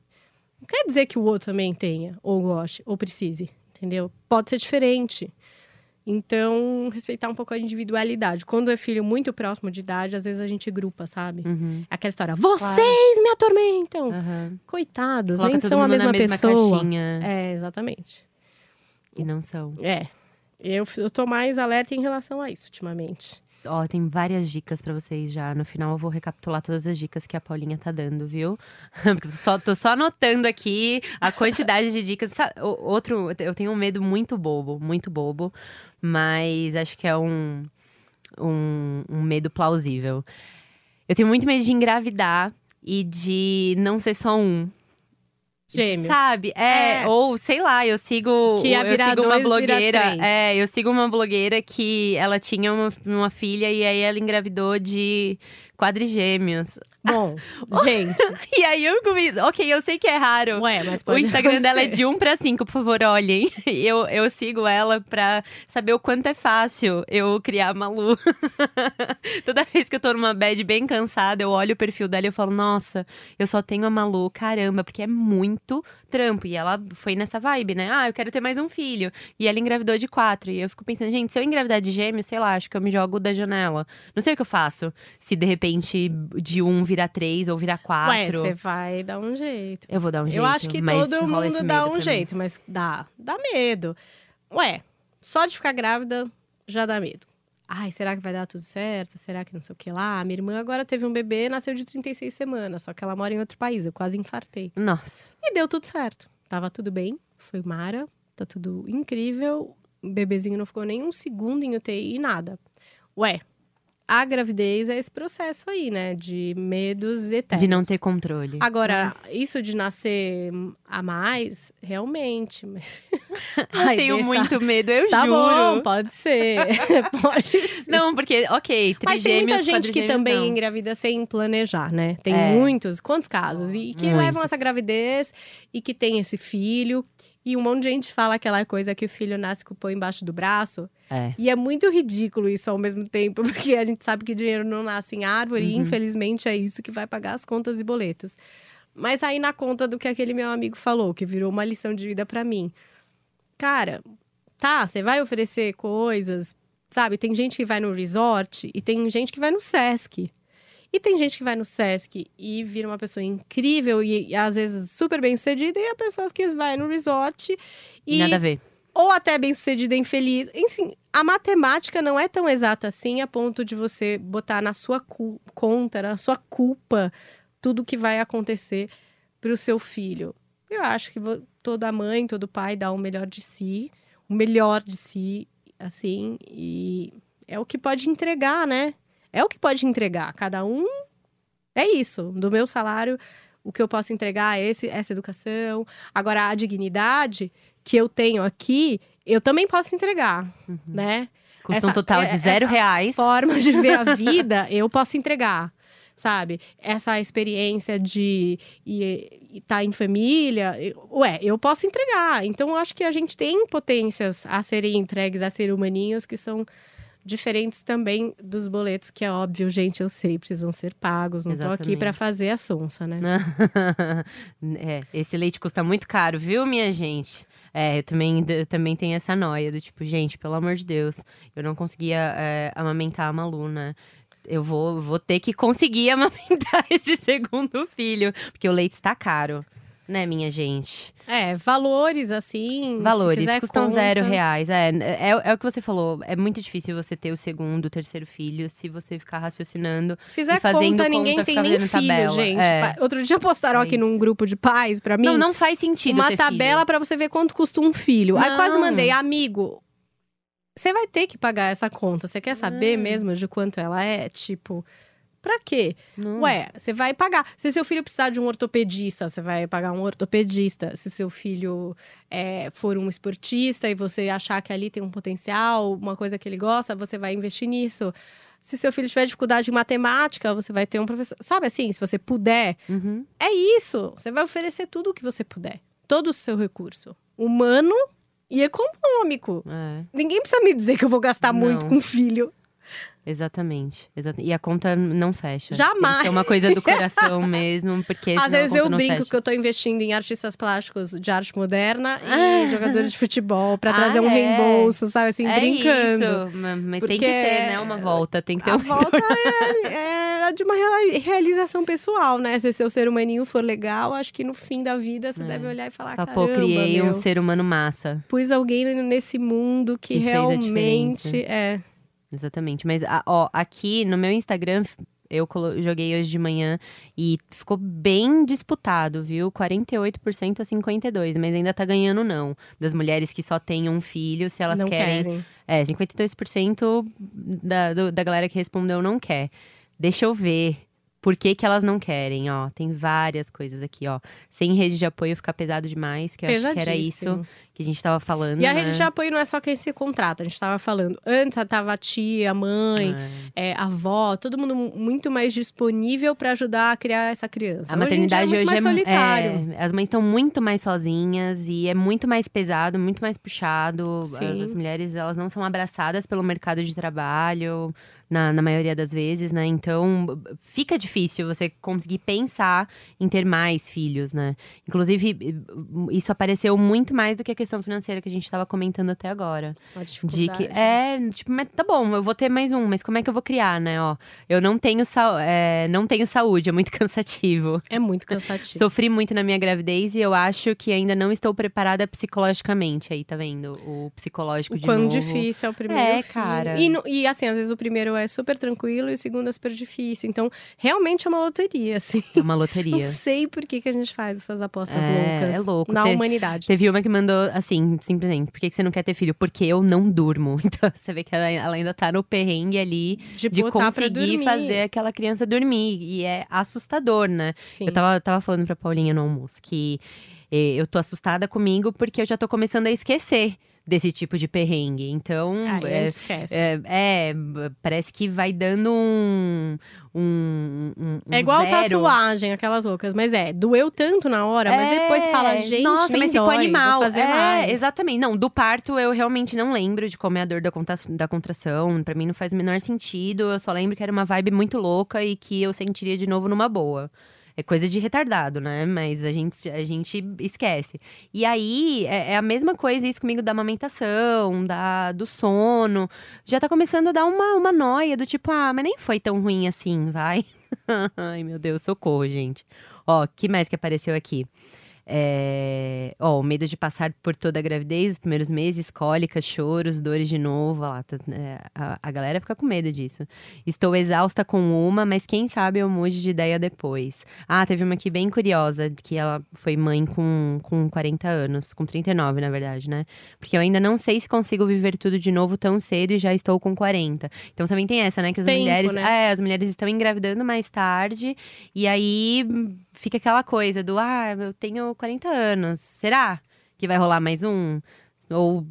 Não quer dizer que o outro também tenha, ou goste, ou precise, entendeu? Pode ser diferente. Então, respeitar um pouco a individualidade. Quando é filho muito próximo de idade, às vezes a gente grupa, sabe? Uhum. Aquela história, vocês me atormentam! Aham. Coitados, Coloca nem são a mesma mesma pessoa. caixinha. É, exatamente. E não são. É. Eu, eu tô mais alerta em relação a isso ultimamente. Ó, tem várias dicas pra vocês já. No final eu vou recapitular todas as dicas que a Paulinha tá dando, viu? Porque eu só, tô só anotando aqui a quantidade de dicas. Outro, eu tenho um medo muito bobo, muito bobo, mas acho que é um, um, um medo plausível. Eu tenho muito medo de engravidar e de não ser só um. Gêmeos. Sabe? É, É. ou sei lá, eu sigo. Que ia eu virar sigo uma dois, vira blogueira. É, eu sigo uma blogueira que ela tinha uma, uma filha e aí ela engravidou de quadrigêmeos. Bom, gente. E aí eu comi. Ok, eu sei que é raro. Ué, mas O pode Instagram dela é acontecer. de 1 pra 5, por favor, olhem. Eu, eu sigo ela pra saber o quanto é fácil eu criar a Malu. Toda vez que eu tô numa bad bem cansada, eu olho o perfil dela e eu falo, nossa, eu só tenho a Malu, caramba, porque é muito trampo. E ela foi nessa vibe, né? Ah, eu quero ter mais um filho. E ela engravidou de quatro. E eu fico pensando, gente, se eu engravidar de gêmeos, sei lá, acho que eu me jogo da janela. Não sei o que eu faço. Se de repente de um virar três ou virar Ué, quatro. você vai dar um jeito. Eu vou dar um jeito. Eu acho que todo mundo dá um jeito, mas dá. Dá medo. Ué, só de ficar grávida já dá medo. Ai, será que vai dar tudo certo? Será que não sei o que lá? Minha irmã agora teve um bebê, nasceu de 36 semanas, só que ela mora em outro país. Eu quase infartei. Nossa. E deu tudo certo. Tava tudo bem, foi Mara, tá tudo incrível. O bebezinho não ficou nem um segundo em UTI, nada. Ué, a gravidez é esse processo aí, né? De medos eternos. De não ter controle. Agora, isso de nascer a mais, realmente, mas. Eu tenho muito medo, eu Tá juro. bom, pode ser. pode ser. Não, porque, ok, Mas tem muita gente que também não. engravida sem planejar, né? Tem É. muitos, quantos casos? E que Muitos. levam essa gravidez e que tem esse filho. E um monte de gente fala aquela coisa que o filho nasce com o pão embaixo do braço. É. E é muito ridículo isso ao mesmo tempo, porque a gente sabe que dinheiro não nasce em árvore e Uhum. infelizmente é isso que vai pagar as contas e boletos. Mas aí na conta do que aquele meu amigo falou, que virou uma lição de vida pra mim. Cara, tá, você vai oferecer coisas, sabe? Tem gente que vai no resort e tem gente que vai no Sesc. E tem gente que vai no Sesc e vira uma pessoa incrível e, e, às vezes super bem sucedida, e há pessoas que vai no resort e Nada a ver. Ou até bem sucedida e infeliz. Enfim, a matemática não é tão exata assim a ponto de você botar na sua conta, na sua culpa, tudo que vai acontecer para o seu filho. Eu acho que toda mãe, todo pai dá o melhor de si, o melhor de si, assim, e é o que pode entregar, né? É o que pode entregar. Cada um é isso. Do meu salário, o que eu posso entregar é esse, essa educação. Agora, a dignidade que eu tenho aqui, eu também posso entregar, né? Custa um total é- de zero essa reais. Forma de ver a vida, eu posso entregar, sabe? Essa experiência de estar em família, eu- ué, eu posso entregar. Então, eu acho que a gente tem potências a serem entregues a ser humaninhos que são diferentes também dos boletos, que é óbvio, gente, eu sei, precisam ser pagos. Não tô aqui para Exatamente. fazer a sonsa, né? é, esse leite custa muito caro, viu, minha gente? É, também, também tenho essa noia do tipo, gente, pelo amor de Deus, eu não conseguia é, amamentar a Malu, né? Eu vou, vou ter que conseguir amamentar esse segundo filho, porque o leite está caro, né, minha gente? É, valores assim. Valores, custam conta- zero reais. É, é, é o que você falou. É muito difícil você ter o segundo, o terceiro filho se você ficar raciocinando. Se fizer fazendo conta, ninguém conta, tem nem filho, tabela. gente. É. Outro dia postaram É aqui num grupo de pais pra mim Não, não faz sentido uma tabela pra você ver quanto custa um filho. Aí quase Não. mandei, amigo. Você vai ter que pagar essa conta. Você quer saber Não. mesmo de quanto ela é? Tipo, pra quê? Não. Ué, você vai pagar. Se seu filho precisar de um ortopedista, você vai pagar um ortopedista. Se seu filho é, for um esportista e você achar que ali tem um potencial, uma coisa que ele gosta, você vai investir nisso. Se seu filho tiver dificuldade em matemática, você vai ter um professor. Sabe assim, se você puder, Uhum. é isso. Você vai oferecer tudo o que você puder. Todo o seu recurso. Humano e econômico. É, Ninguém precisa me dizer que eu vou gastar muito Não. com filho. Exatamente, exata- E a conta não fecha. Jamais. Ser uma coisa do coração mesmo, porque Às vezes eu brinco fecha. que eu tô investindo em artistas plásticos de arte moderna Ah. e jogadores de futebol pra Ah, trazer um é. reembolso, sabe assim, é brincando. Isso, ma- mas Porque tem que ter, né? Uma volta, tem que ter A um volta é, é de uma reali- realização pessoal, né? Se seu ser humaninho for legal, acho que no fim da vida você É. deve olhar e falar, Fala, caramba, Pô, criei meu, um ser humano massa. pus alguém nesse mundo que, Que realmente é. Exatamente. Mas, ó, aqui no meu Instagram, eu joguei hoje de manhã e ficou bem disputado, viu? 48% a 52%, mas ainda tá ganhando não. Das mulheres que só têm um filho, se elas não querem. querem. É, 52% da, do- da galera que respondeu não quer. Deixa eu ver. Por que, que elas não querem, ó. Tem várias coisas aqui, ó. Sem rede de apoio fica pesado demais, que eu acho que era isso que a gente tava falando. E a né? rede de apoio não é só quem se contrata, a gente estava falando. Antes tava a tia, a mãe, é, a avó, todo mundo mu- muito mais disponível para ajudar a criar essa criança. A maternidade hoje, é hoje muito mais é, solitário. é, As mães estão muito mais sozinhas e é muito mais pesado, muito mais puxado. Sim. As mulheres, elas não são abraçadas pelo mercado de trabalho, na, na maioria das vezes, né? Então, fica difícil você conseguir pensar em ter mais filhos, né? Inclusive, isso apareceu muito mais do que a questão financeira que a gente estava comentando até agora. Uma De que, é, tipo, mas tá bom, eu vou ter mais um, mas como é que eu vou criar, né? Ó, eu não tenho, é, não tenho saúde, é muito cansativo. É muito cansativo. Sofri muito na minha gravidez e eu acho que ainda não estou preparada psicologicamente. Aí, tá vendo? O psicológico O de quão novo. difícil é o primeiro É, filho. cara. E, e, assim, às vezes o primeiro é super tranquilo e o segundo é super difícil. Então, realmente é uma loteria, assim. É uma loteria. Não sei por que, que a gente faz essas apostas É, loucas é louco. na Te- humanidade. Teve uma que mandou assim, simplesmente, por que que você não quer ter filho? Porque eu não durmo. Então, você vê que ela, ela ainda tá no perrengue ali De, de conseguir fazer aquela criança dormir. E é assustador, né? Sim. Eu tava, tava falando pra Paulinha no almoço que eu tô assustada comigo porque eu já tô começando a esquecer desse tipo de perrengue. Então, é, esquece. é, é, parece que vai dando um. um, um É igual zero. tatuagem, aquelas loucas. Mas é, doeu tanto na hora, mas depois É, fala, gente, nossa, mas ficou animal. vou fazer é, mais. exatamente. Não, do parto eu realmente não lembro de como é a dor da, contra- da contração. Pra mim não faz o menor sentido. Eu só lembro que era uma vibe muito louca e que eu sentiria de novo numa boa. É coisa de retardado, né? Mas a gente, a gente esquece. E aí, é, é a mesma coisa isso comigo da amamentação, da, do sono. Já tá começando a dar uma, uma noia do tipo, ah, mas nem foi tão ruim assim, vai. Ai, meu Deus, socorro, gente. Ó, que mais que apareceu aqui? É... Ó, o medo de passar por toda a gravidez, os primeiros meses, cólicas, choros, dores de novo. Lá, tá- é, a, a galera fica com medo disso. Estou exausta com uma, mas quem sabe eu mude de ideia depois. Ah, teve uma aqui bem curiosa, que ela foi mãe com, com 40 anos, com 39, na verdade, né? Porque eu ainda não sei se consigo viver tudo de novo tão cedo e já estou com 40. Então também tem essa, né? Que as Tempo, mulheres. né? É, as mulheres estão engravidando mais tarde. E aí fica aquela coisa do, ah, eu tenho 40 anos. Será que vai rolar mais um? Ou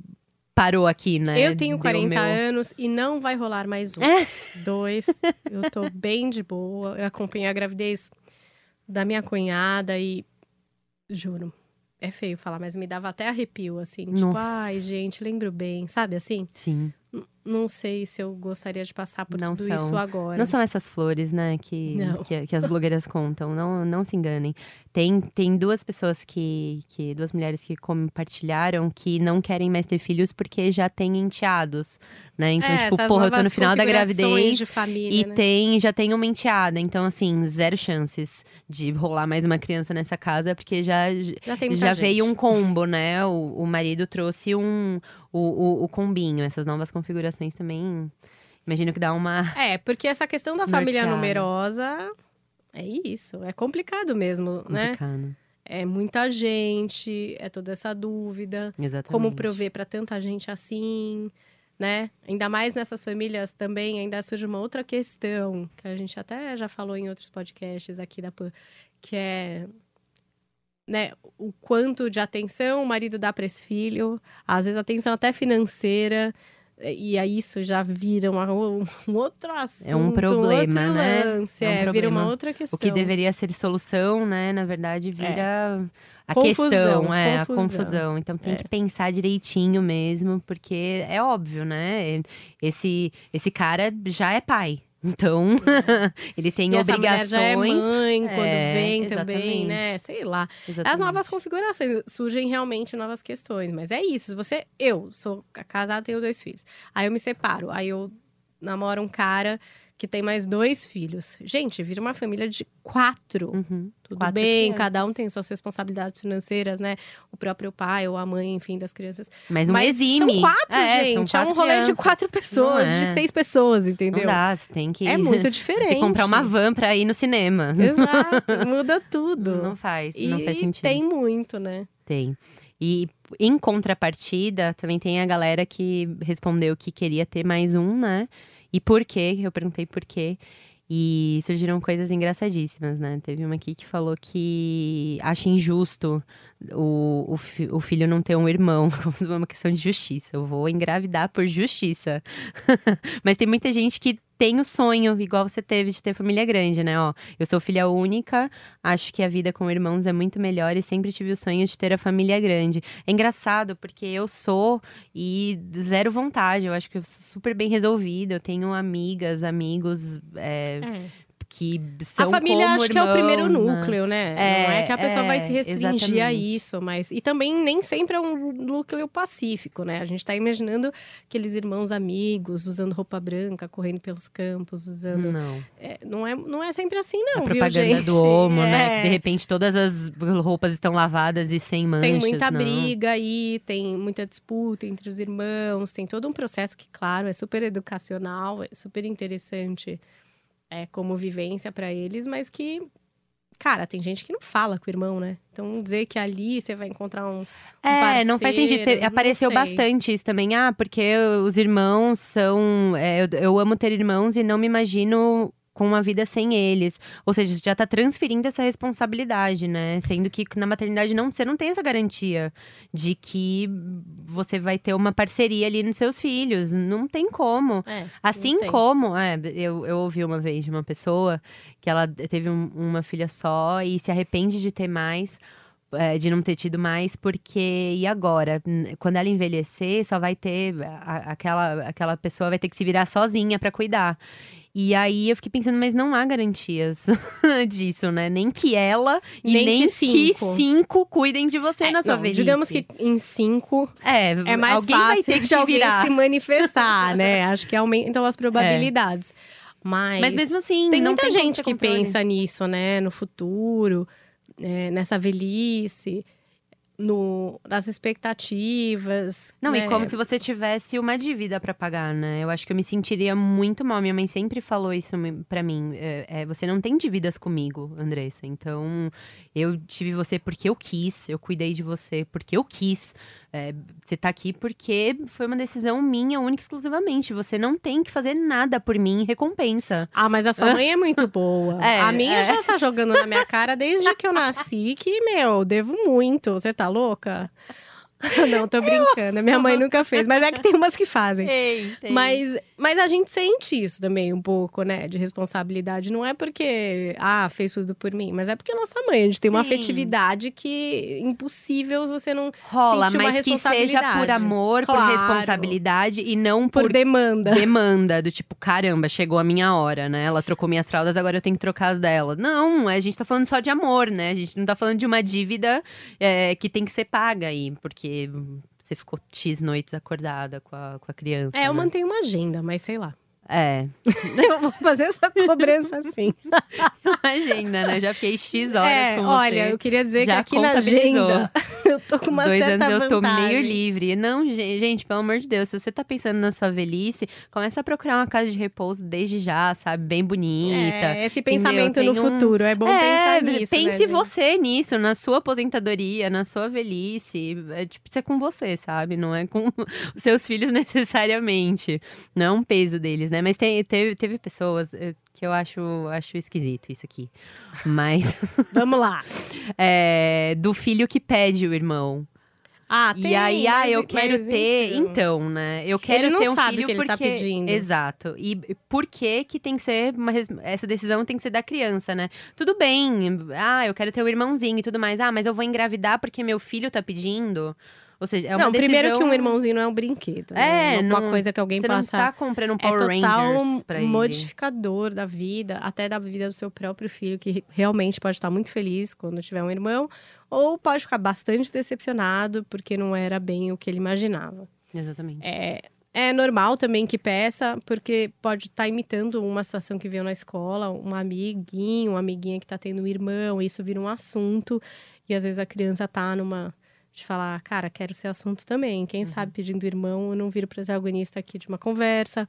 parou aqui, né? Eu tenho Deu 40 meu- anos e não vai rolar mais um. É. Dois. Eu tô bem de boa. Eu acompanhei a gravidez da minha cunhada e juro. É feio falar, mas me dava até arrepio, assim. Tipo, Nossa. ai, gente, lembro bem. Sabe assim? Sim. Não sei se eu gostaria de passar por Não tudo são. isso agora. Não são essas flores, né, que, que, que as blogueiras contam. Não, não se enganem. Tem, tem duas pessoas que, que. Duas mulheres que compartilharam que não querem mais ter filhos porque já têm enteados. Né? Então, é, tipo, porra, eu tô no final da gravidez. de família, E né? tem, já tem uma enteada. Então, assim, zero chances de rolar mais uma criança nessa casa, porque já, Já já veio um combo, né? O, o marido trouxe um o, o, o combinho. Essas novas configurações também. Imagino que dá uma. É, porque essa questão da família Norteada. numerosa é isso. É complicado mesmo, né? Complicado. É muita gente, é toda essa dúvida. Exatamente. Como prover para tanta gente assim, né? Ainda mais nessas famílias também, ainda surge uma outra questão, que a gente até já falou em outros podcasts aqui da PAN, que é né, o quanto de atenção o marido dá para esse filho, às vezes atenção até financeira, e aí isso já vira uma, um outro assunto, É um problema, outro né? lance, É um é, vira problema. uma outra questão. O que deveria ser solução, né? Na verdade, vira a Confusão, questão, é, confusão. a confusão. Então tem É. que pensar direitinho mesmo, porque é óbvio, né? Esse, esse cara já é pai. Então, ele tem e essa mulher obrigações. já é mãe quando É, vem também, exatamente. né? Sei lá. As Exatamente. novas configurações surgem realmente novas questões, mas é isso. Se você, eu sou casada, tenho dois filhos. Aí eu me separo, aí eu namoro um cara que tem mais dois filhos. Gente, vira uma família de quatro. Uhum. Tudo Quatro bem, crianças. cada um tem suas responsabilidades financeiras, né? O próprio pai ou a mãe, enfim, das crianças. Mas não Mas exime. São quatro, É, gente. são é um quatro rolê de quatro pessoas, Não é. de seis pessoas, Não entendeu? dá, você tem que. É muito tem diferente. que comprar uma van pra ir no cinema. Exato, muda tudo. Não faz, e não faz sentido. tem muito, né? Tem. E em contrapartida, também tem a galera que respondeu que queria ter mais um, né? E por quê? Eu perguntei por quê. E surgiram coisas engraçadíssimas, né? Teve uma aqui que falou que acha injusto o, o, fi- o filho não ter um irmão, como uma questão de justiça. Eu vou engravidar por justiça. Mas tem muita gente que tem o sonho, igual você teve, de ter família grande, né? Ó, eu sou filha única, acho que a vida com irmãos é muito melhor e sempre tive o sonho de ter a família grande. É engraçado, porque eu sou e zero vontade, eu acho que eu sou super bem resolvida, eu tenho amigas, amigos é, É. que são A família acho que é o primeiro né? núcleo, né? É, não é que a pessoa vai é, se restringir a exatamente. isso, mas. E também nem sempre é um núcleo pacífico, né? A gente tá imaginando aqueles irmãos amigos usando roupa branca, correndo pelos campos, usando. Não. É, não, é, não é sempre assim, não, a viu, propaganda gente? do Omo, né? É. Que de repente todas as roupas estão lavadas e sem manchas. Tem muita não. briga aí, tem muita disputa entre os irmãos, tem todo um processo que, claro, é super educacional, é super interessante é, como vivência para eles, mas que, cara, tem gente que não fala com o irmão, né? Então dizer que ali você vai encontrar um. É, não faz sentido. parceiro, Te- Apareceu bastante isso também. Ah, porque os irmãos são. é, eu, eu amo ter irmãos e não me imagino com uma vida sem eles. Ou seja, você já tá transferindo essa responsabilidade, né? Sendo que na maternidade não, você não tem essa garantia de que você vai ter uma parceria ali nos seus filhos. Não tem como. É, Assim tem. como, é, eu, eu ouvi uma vez de uma pessoa que ela teve um- uma filha só e se arrepende de ter mais, é, de não ter tido mais, porque e agora? Quando ela envelhecer, só vai ter a- aquela, aquela pessoa vai ter que se virar sozinha pra cuidar. E aí eu fiquei pensando, mas não há garantias disso, né? Nem que ela e Nem nem, que que cinco. cinco cuidem de você É, na sua não, velhice. Digamos que em cinco é, é mais alguém vai fácil ter que de alguém virar. se manifestar, né? Acho que aumentam as probabilidades. Mas, Mas mesmo assim, tem muita tem gente que controle. pensa nisso, né? No futuro, né, nessa velhice, no, nas expectativas. Não, né? e como se você tivesse uma dívida pra pagar, né? Eu acho que eu me sentiria muito mal. Minha mãe sempre falou isso pra mim. É, é, você não tem dívidas comigo, Andressa. Então, eu tive você porque eu quis. Eu cuidei de você porque eu quis. É, você tá aqui porque foi uma decisão minha, única e exclusivamente. Você não tem que fazer nada por mim em recompensa. Ah, mas a sua mãe é muito boa. É, a minha é. já tá jogando na minha cara desde que eu nasci, que, meu, devo muito. Você tá louca? Não, tô brincando. Minha mãe nunca fez, mas é que tem umas que fazem. Tem, tem. Mas, mas a gente sente isso também um pouco, né? De responsabilidade. Não é porque, ah, fez tudo por mim, mas é porque é nossa mãe. A gente tem uma Sim. afetividade que é impossível você não. rola, sentir uma mas que seja por responsabilidade. amor, por Claro. responsabilidade e não Por, por demanda. demanda do tipo, caramba, chegou a minha hora, né? Ela trocou minhas fraldas, agora eu tenho que trocar as dela. Não, a gente tá falando só de amor, né? A gente não tá falando de uma dívida é, que tem que ser paga aí, porque você ficou X noites acordada com a, com a criança. É, eu né? mantenho uma agenda, mas sei lá. É, Eu vou fazer essa cobrança assim. agenda, né? Já fiquei X horas é, com olha, você. eu queria dizer Já que aqui na agenda eu tô com uma Os dois certa anos eu tô vantagem. meio livre. Não, gen- gente, pelo amor de Deus, se você tá pensando na sua velhice, começa a procurar uma casa de repouso desde já, sabe? Bem bonita. É, esse entendeu? pensamento no um- futuro. É bom é, pensar nisso. né, Pense gente? você nisso, na sua aposentadoria, na sua velhice. É tipo, isso é com você, sabe? Não é com os seus filhos necessariamente. Não é um peso deles, né? Mas tem- teve, teve pessoas eh, que eu acho, acho esquisito isso aqui. Mas Vamos lá. é, do filho que pede o irmão. Ah, E tem, aí, ah, mas- eu quero ter. então. Então, né? Eu quero Ele não ter um sabe filho o que ele tá porque... pedindo. Exato. E por que que tem que ser uma res- essa decisão tem que ser da criança, né? Tudo bem. Ah, eu quero ter um irmãozinho e tudo mais. Ah, mas eu vou engravidar porque meu filho tá pedindo. Ou seja, é uma não, decisão... primeiro que um irmãozinho não é um brinquedo. né? É, uma coisa que alguém Você passa. não tá comprando um é Power total Rangers pra ele. modificador da vida, até da vida do seu próprio filho, que realmente pode estar muito feliz quando tiver um irmão, ou pode ficar bastante decepcionado porque não era bem o que ele imaginava. Exatamente. É, é normal também que peça, porque pode estar imitando uma situação que viu na escola, um amiguinho, uma amiguinha que está tendo um irmão, e isso vira um assunto, e às vezes a criança tá numa. De falar, cara, quero ser assunto também. Quem sabe pedindo irmão, eu não viro protagonista aqui de uma conversa.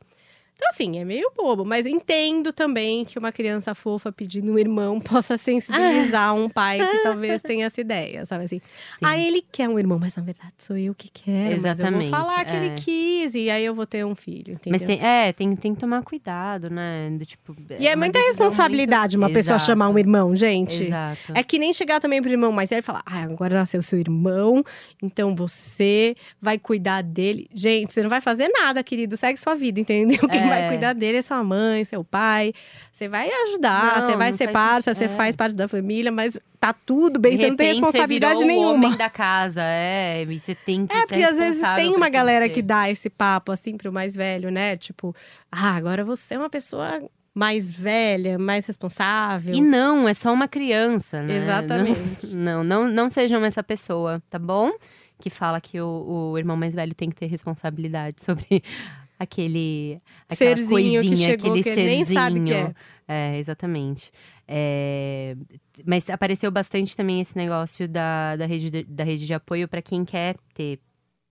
Então, assim, é meio bobo, mas entendo também que uma criança fofa pedindo um irmão possa sensibilizar um pai que talvez tenha essa ideia, sabe assim? Ah, ele quer um irmão, mas na verdade sou eu que quero. Exatamente, Mas eu vou falar que é. ele quis e aí eu vou ter um filho, entendeu? Mas tem, é, tem, tem que tomar cuidado, né? Do, tipo, E é uma muita responsabilidade muito- uma pessoa Exato, chamar um irmão, gente. Exato. É que nem chegar também pro irmão mais velho e falar: ah, agora nasceu seu irmão, então você vai cuidar dele. Gente, você não vai fazer nada, querido. Segue sua vida, entendeu? É. vai cuidar dele é sua mãe, seu pai. Você vai ajudar, Não, você vai não ser parça, você É. faz parte da família, mas tá tudo bem, De você não tem responsabilidade você virou o nenhuma. homem da casa, é. Você tem que É, porque às vezes tem uma galera que dá esse papo assim pro mais velho, né? Tipo, ah, agora você é uma pessoa mais velha, mais responsável. E não, é só uma criança, né? Exatamente. Não, não, não sejam essa pessoa, tá bom? Que fala que o, o irmão mais velho tem que ter responsabilidade sobre aquele aquela Serzinho que chegou, aquele que nem sabe que serzinho. É, exatamente. É, mas apareceu bastante também esse negócio da, da, rede, de, da rede de apoio para quem quer ter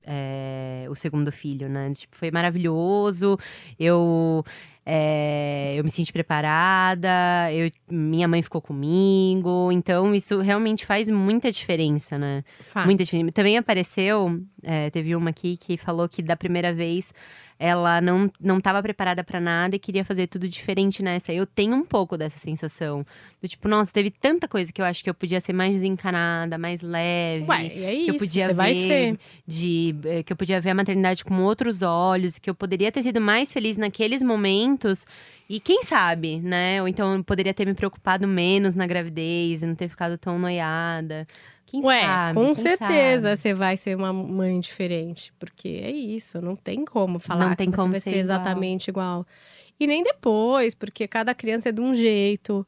é, o segundo filho, né? Tipo, foi maravilhoso. Eu, é, eu me senti preparada. Eu, minha mãe ficou comigo. Então, isso realmente faz muita diferença, né? Faz. Muita diferença. Também apareceu, é, teve uma aqui que falou que da primeira vez ela não não estava preparada para nada e queria fazer tudo diferente nessa. Eu tenho um pouco dessa sensação. Do tipo, nossa, teve tanta coisa que eu acho que eu podia ser mais desencanada, mais leve. Ué, é que isso, eu podia você ver vai ser. de eh, que eu podia ver a maternidade com outros olhos, que eu poderia ter sido mais feliz naqueles momentos. E quem sabe, né? Ou então eu poderia ter me preocupado menos na gravidez e não ter ficado tão noiada. Quem Ué, sabe? com certeza sabe? você vai ser uma mãe diferente. Porque é isso, não tem como falar Não tem que você como vai ser ser exatamente igual. E nem depois, porque cada criança é de um jeito.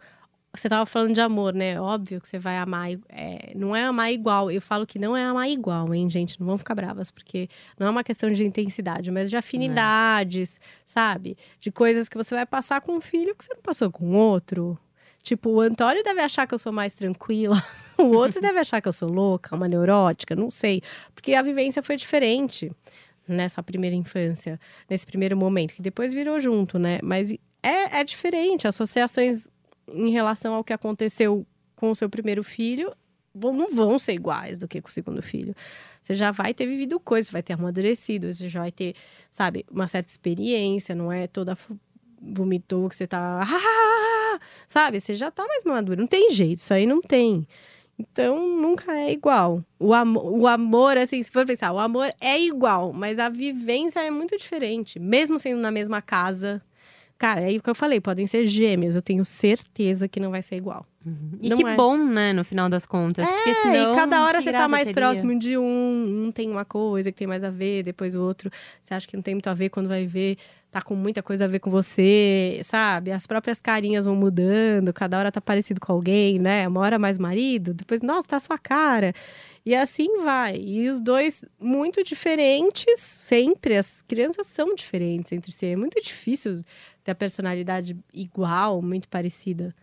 Você tava falando de amor, né? Óbvio que você vai amar. é, não é amar igual. Eu falo que não é amar igual, hein, gente? Não vão ficar bravas, porque não é uma questão de intensidade, mas de afinidades, sabe? De coisas que você vai passar com um filho que você não passou com outro. Tipo, o Antônio deve achar que eu sou mais tranquila. O outro deve achar que eu sou louca, uma neurótica, não sei. Porque a vivência foi diferente nessa primeira infância, nesse primeiro momento, que depois virou junto, né? Mas é, é diferente. Associações em relação ao que aconteceu com o seu primeiro filho vão- não vão ser iguais do que com o segundo filho. Você já vai ter vivido coisas, vai ter amadurecido, você já vai ter, sabe, uma certa experiência, não é toda vomitou que você tá. Sabe? Você já tá mais maduro. Não tem jeito, isso aí não tem. Então, nunca é igual. O, amo o amor, assim, se for pensar, o amor é igual, mas a vivência é muito diferente. Mesmo sendo na mesma casa. Cara, é o que eu falei, podem ser gêmeos, eu tenho certeza que não vai ser igual. E Não que é. bom, né, no final das contas. porque É, senão, e cada hora você tá mais teria? próximo de um, um tem uma coisa que tem mais a ver, depois o outro você acha que não tem muito a ver, quando vai ver, tá com muita coisa a ver com você, sabe? As próprias carinhas vão mudando, cada hora tá parecido com alguém, né? Uma hora mais marido, depois, nossa, tá a sua cara. E assim vai. E os dois muito diferentes, sempre. As crianças são diferentes entre si. É muito difícil ter a personalidade igual, muito parecida.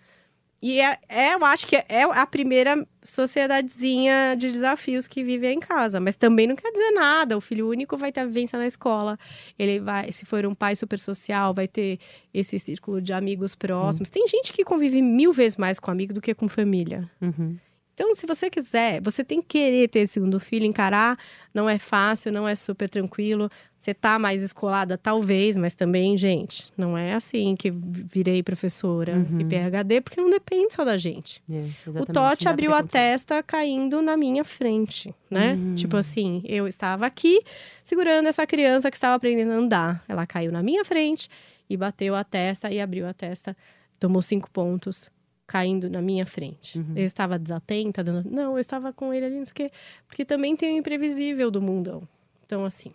E é, é, eu acho que é a primeira sociedadezinha de desafios que vive em casa. Mas também não quer dizer nada. O filho único vai ter a vivência na escola. Ele vai, se for um pai super social, vai ter esse círculo de amigos próximos. Tem gente que convive mil vezes mais com amigo do que com família. Uhum. Então, se você quiser, você tem que querer ter esse segundo filho, encarar. Não é fácil, não é super tranquilo. Você tá mais escolada, talvez, mas também, gente, não é assim que virei professora e PhD, porque não depende só da gente. É, O Totti abriu a testa caindo na minha frente, né? Tipo assim, eu estava aqui segurando essa criança que estava aprendendo a andar. Ela caiu na minha frente e bateu a testa e abriu a testa. Tomou cinco pontos, caindo na minha frente. Eu estava desatenta, dando... não, eu estava com ele ali, não sei o quê. Porque também tem o imprevisível do mundão. Então, assim,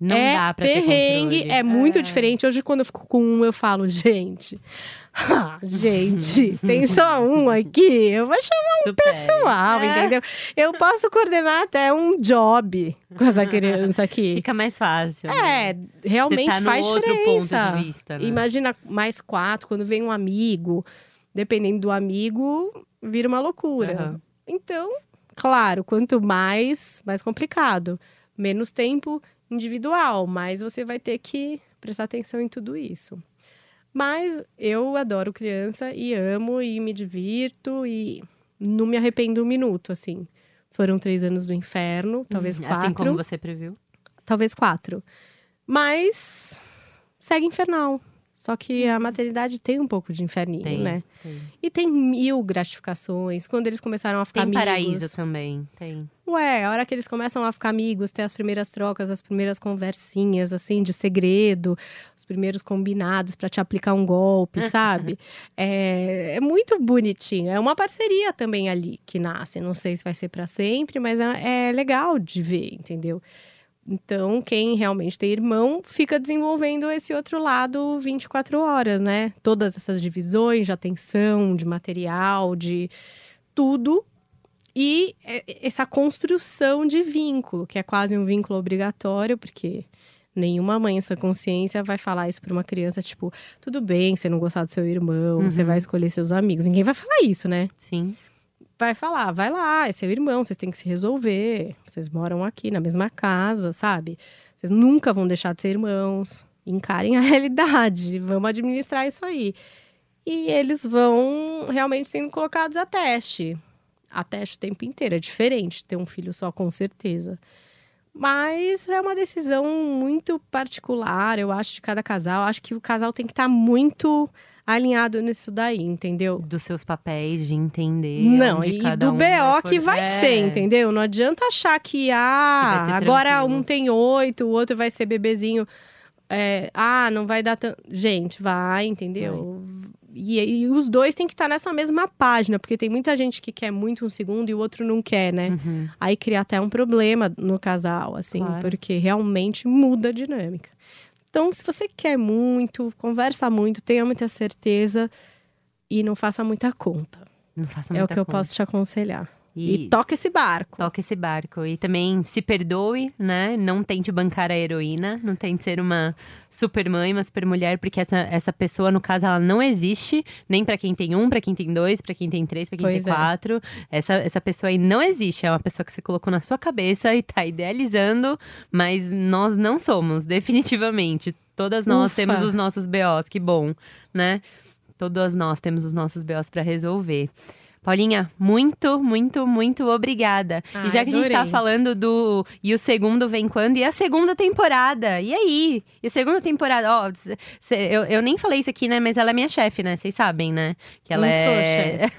Não é dá pra ter perrengue, controle. é muito diferente. Hoje, quando eu fico com um, eu falo, gente, ah, gente, tem só um aqui, eu vou chamar um Supere. pessoal, É. entendeu? Eu posso coordenar até um job com essa criança aqui. Fica mais fácil. né? É, realmente Você tá faz diferença. vista, né? Imagina mais quatro, quando vem um amigo, dependendo do amigo, vira uma loucura. Aham. Então, claro, quanto mais, mais complicado. Menos tempo individual, mas você vai ter que prestar atenção em tudo isso. Mas eu adoro criança e amo e me divirto e não me arrependo um minuto, assim. Foram três anos do inferno, talvez quatro. Assim como você previu. Talvez quatro. Mas segue infernal. Só que a maternidade tem um pouco de inferninho, Tem, né? tem. E tem mil gratificações. Quando eles começaram a ficar Tem amigos. paraíso também, tem. Ué, a hora que eles começam a ficar amigos, ter as primeiras trocas, as primeiras conversinhas, assim, de segredo, os primeiros combinados pra te aplicar um golpe, sabe? é, é muito bonitinho. É uma parceria também ali que nasce. Não sei se vai ser pra sempre, mas é, é legal de ver, entendeu? Então, quem realmente tem irmão fica desenvolvendo esse outro lado 24 horas, né? Todas essas divisões de atenção, de material, de tudo. E é- essa construção de vínculo, que é quase um vínculo obrigatório, porque nenhuma mãe em sua consciência vai falar isso para uma criança, tipo, tudo bem você não gostar do seu irmão, você Uhum. vai escolher seus amigos. Ninguém vai falar isso, né? Sim. Vai falar, vai lá, é seu irmão, vocês têm que se resolver. Vocês moram aqui na mesma casa, sabe? Vocês nunca vão deixar de ser irmãos. Encarem a realidade, vamos administrar isso aí. E eles vão realmente sendo colocados a teste. A teste o tempo inteiro, é diferente ter um filho só, com certeza. Mas é uma decisão muito particular, eu acho, de cada casal. Acho que o casal tem que estar muito alinhado nisso daí, entendeu? Dos seus papéis, de entender. Não, e do um BO que vai É. ser, entendeu? Não adianta achar que, ah, Que agora um tem oito, o outro vai ser bebezinho. É, ah, não vai dar tanto. Gente, vai, entendeu? E, e os dois têm que estar nessa mesma página, porque tem muita gente que quer muito um segundo e o outro não quer, né? Uhum. Aí cria até um problema no casal, assim, Claro. porque realmente muda a dinâmica. Então, se você quer muito, conversa muito, tenha muita certeza e não faça muita conta. Não faça É o muita que eu conta. posso te aconselhar. E, E, toca esse barco. toca esse barco. E também se perdoe, né? Não tente bancar a heroína. Não tente ser uma super mãe, uma super mulher, porque essa, essa pessoa, no caso, ela não existe. Nem pra quem tem um, pra quem tem dois, pra quem tem três, pra quem Pois tem é. quatro. Essa, essa pessoa aí não existe. É uma pessoa que você colocou na sua cabeça e tá idealizando, mas nós não somos, definitivamente. Todas nós Ufa. temos os nossos BOs, que bom, né? Todas nós temos os nossos BOs pra resolver. Paulinha, muito, muito, muito obrigada. Ai, e já que a gente tá adorei. falando do. E o segundo vem quando? E a segunda temporada? E aí? E a segunda temporada? Ó, eu, eu nem falei isso aqui, né? Mas ela é minha chefe, né? Vocês sabem, né? Que ela Não sou é.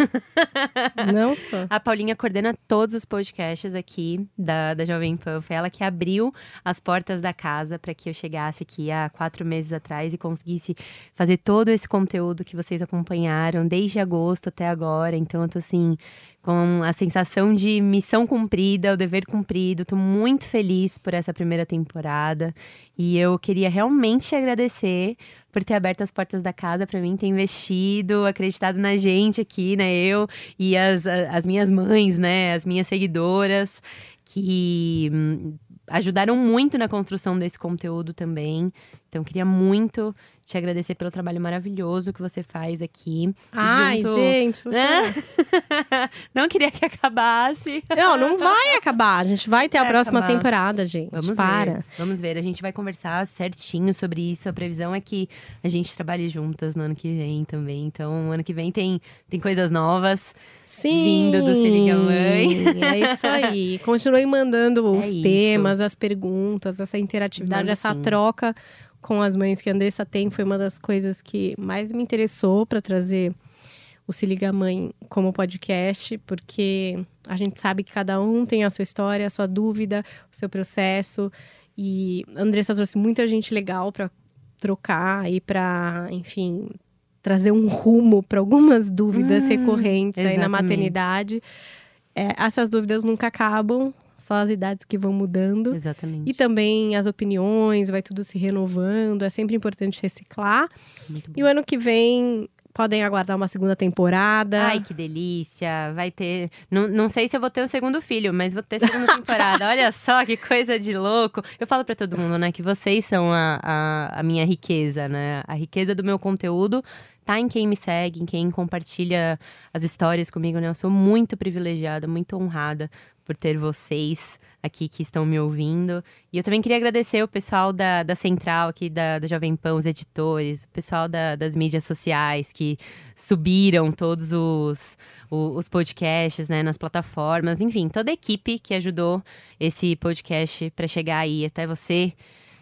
Não sou. A Paulinha coordena todos os podcasts aqui da, da Jovem Pan. Foi ela que abriu as portas da casa para que eu chegasse aqui há quatro meses atrás e conseguisse fazer todo esse conteúdo que vocês acompanharam desde agosto até agora. Então, eu tô assim, com a sensação de missão cumprida, o dever cumprido. Tô muito feliz por essa primeira temporada. E eu queria realmente te agradecer por ter aberto as portas da casa para mim, ter investido, acreditado na gente aqui, né? Eu e as, as minhas mães, né? As minhas seguidoras, que hum, ajudaram muito na construção desse conteúdo também. Então, queria muito te agradecer pelo trabalho maravilhoso que você faz aqui. Ai, junto- gente. Né? Não queria que acabasse. Não, não vai acabar. A gente vai ter a Vai próxima acabar. temporada, gente. Vamos Para. ver. Vamos ver. A gente vai conversar certinho sobre isso. A previsão é que a gente trabalhe juntas no ano que vem também. Então, ano que vem tem, tem coisas novas. Sim. Vindo do Se Liga Mãe. É isso aí. Continue mandando É os isso. temas, as perguntas, essa interatividade, Manda essa sim. troca com as mães que a Andressa tem. Foi uma das coisas que mais me interessou para trazer o Se Liga Mãe como podcast, porque a gente sabe que cada um tem a sua história, a sua dúvida, o seu processo. E a Andressa trouxe muita gente legal para trocar e para, enfim, trazer um rumo para algumas dúvidas Hum, recorrentes aí na exatamente. maternidade. É, essas dúvidas nunca acabam, só as idades que vão mudando. Exatamente. E também as opiniões, vai tudo se renovando. É sempre importante reciclar. E o ano que vem podem aguardar uma segunda temporada. Ai, que delícia. Vai ter. Não, não sei se eu vou ter um segundo filho, mas vou ter segunda temporada. Olha só que coisa de louco. Eu falo pra todo mundo, né, que vocês são a, a, a minha riqueza, né? A riqueza do meu conteúdo tá em quem me segue, em quem compartilha as histórias comigo, né? Eu sou muito privilegiada, muito honrada por ter vocês aqui que estão me ouvindo. E eu também queria agradecer o pessoal da, da Central aqui, da, da Jovem Pan, os editores, o pessoal da, das mídias sociais que subiram todos os, os, os podcasts né, nas plataformas. Enfim, toda a equipe que ajudou esse podcast para chegar aí até você.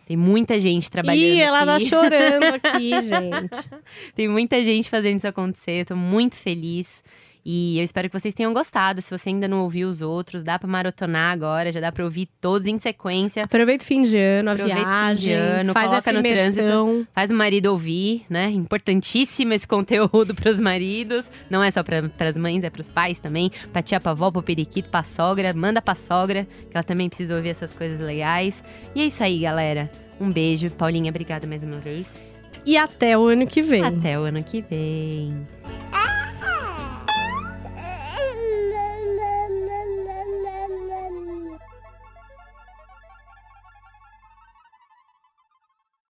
Tem muita gente trabalhando. Ih, ela aqui. tá chorando aqui, gente. Tem muita gente fazendo isso acontecer. Eu tô muito feliz. E eu espero que vocês tenham gostado. Se você ainda não ouviu os outros, dá pra maratonar agora, já dá pra ouvir todos em sequência. Aproveita o fim de ano, a Aproveita o fim de viagem, ano, faz coloca essa no trânsito. Faz o marido ouvir, né? Importantíssimo esse conteúdo pros maridos. Não é só pra, pras mães, é pros pais também. Pra tia, pra avó, pro periquito, pra sogra. Manda pra sogra, que ela também precisa ouvir essas coisas legais. E é isso aí, galera. Um beijo. Paulinha, obrigada mais uma vez. E até o ano que vem. Até o ano que vem.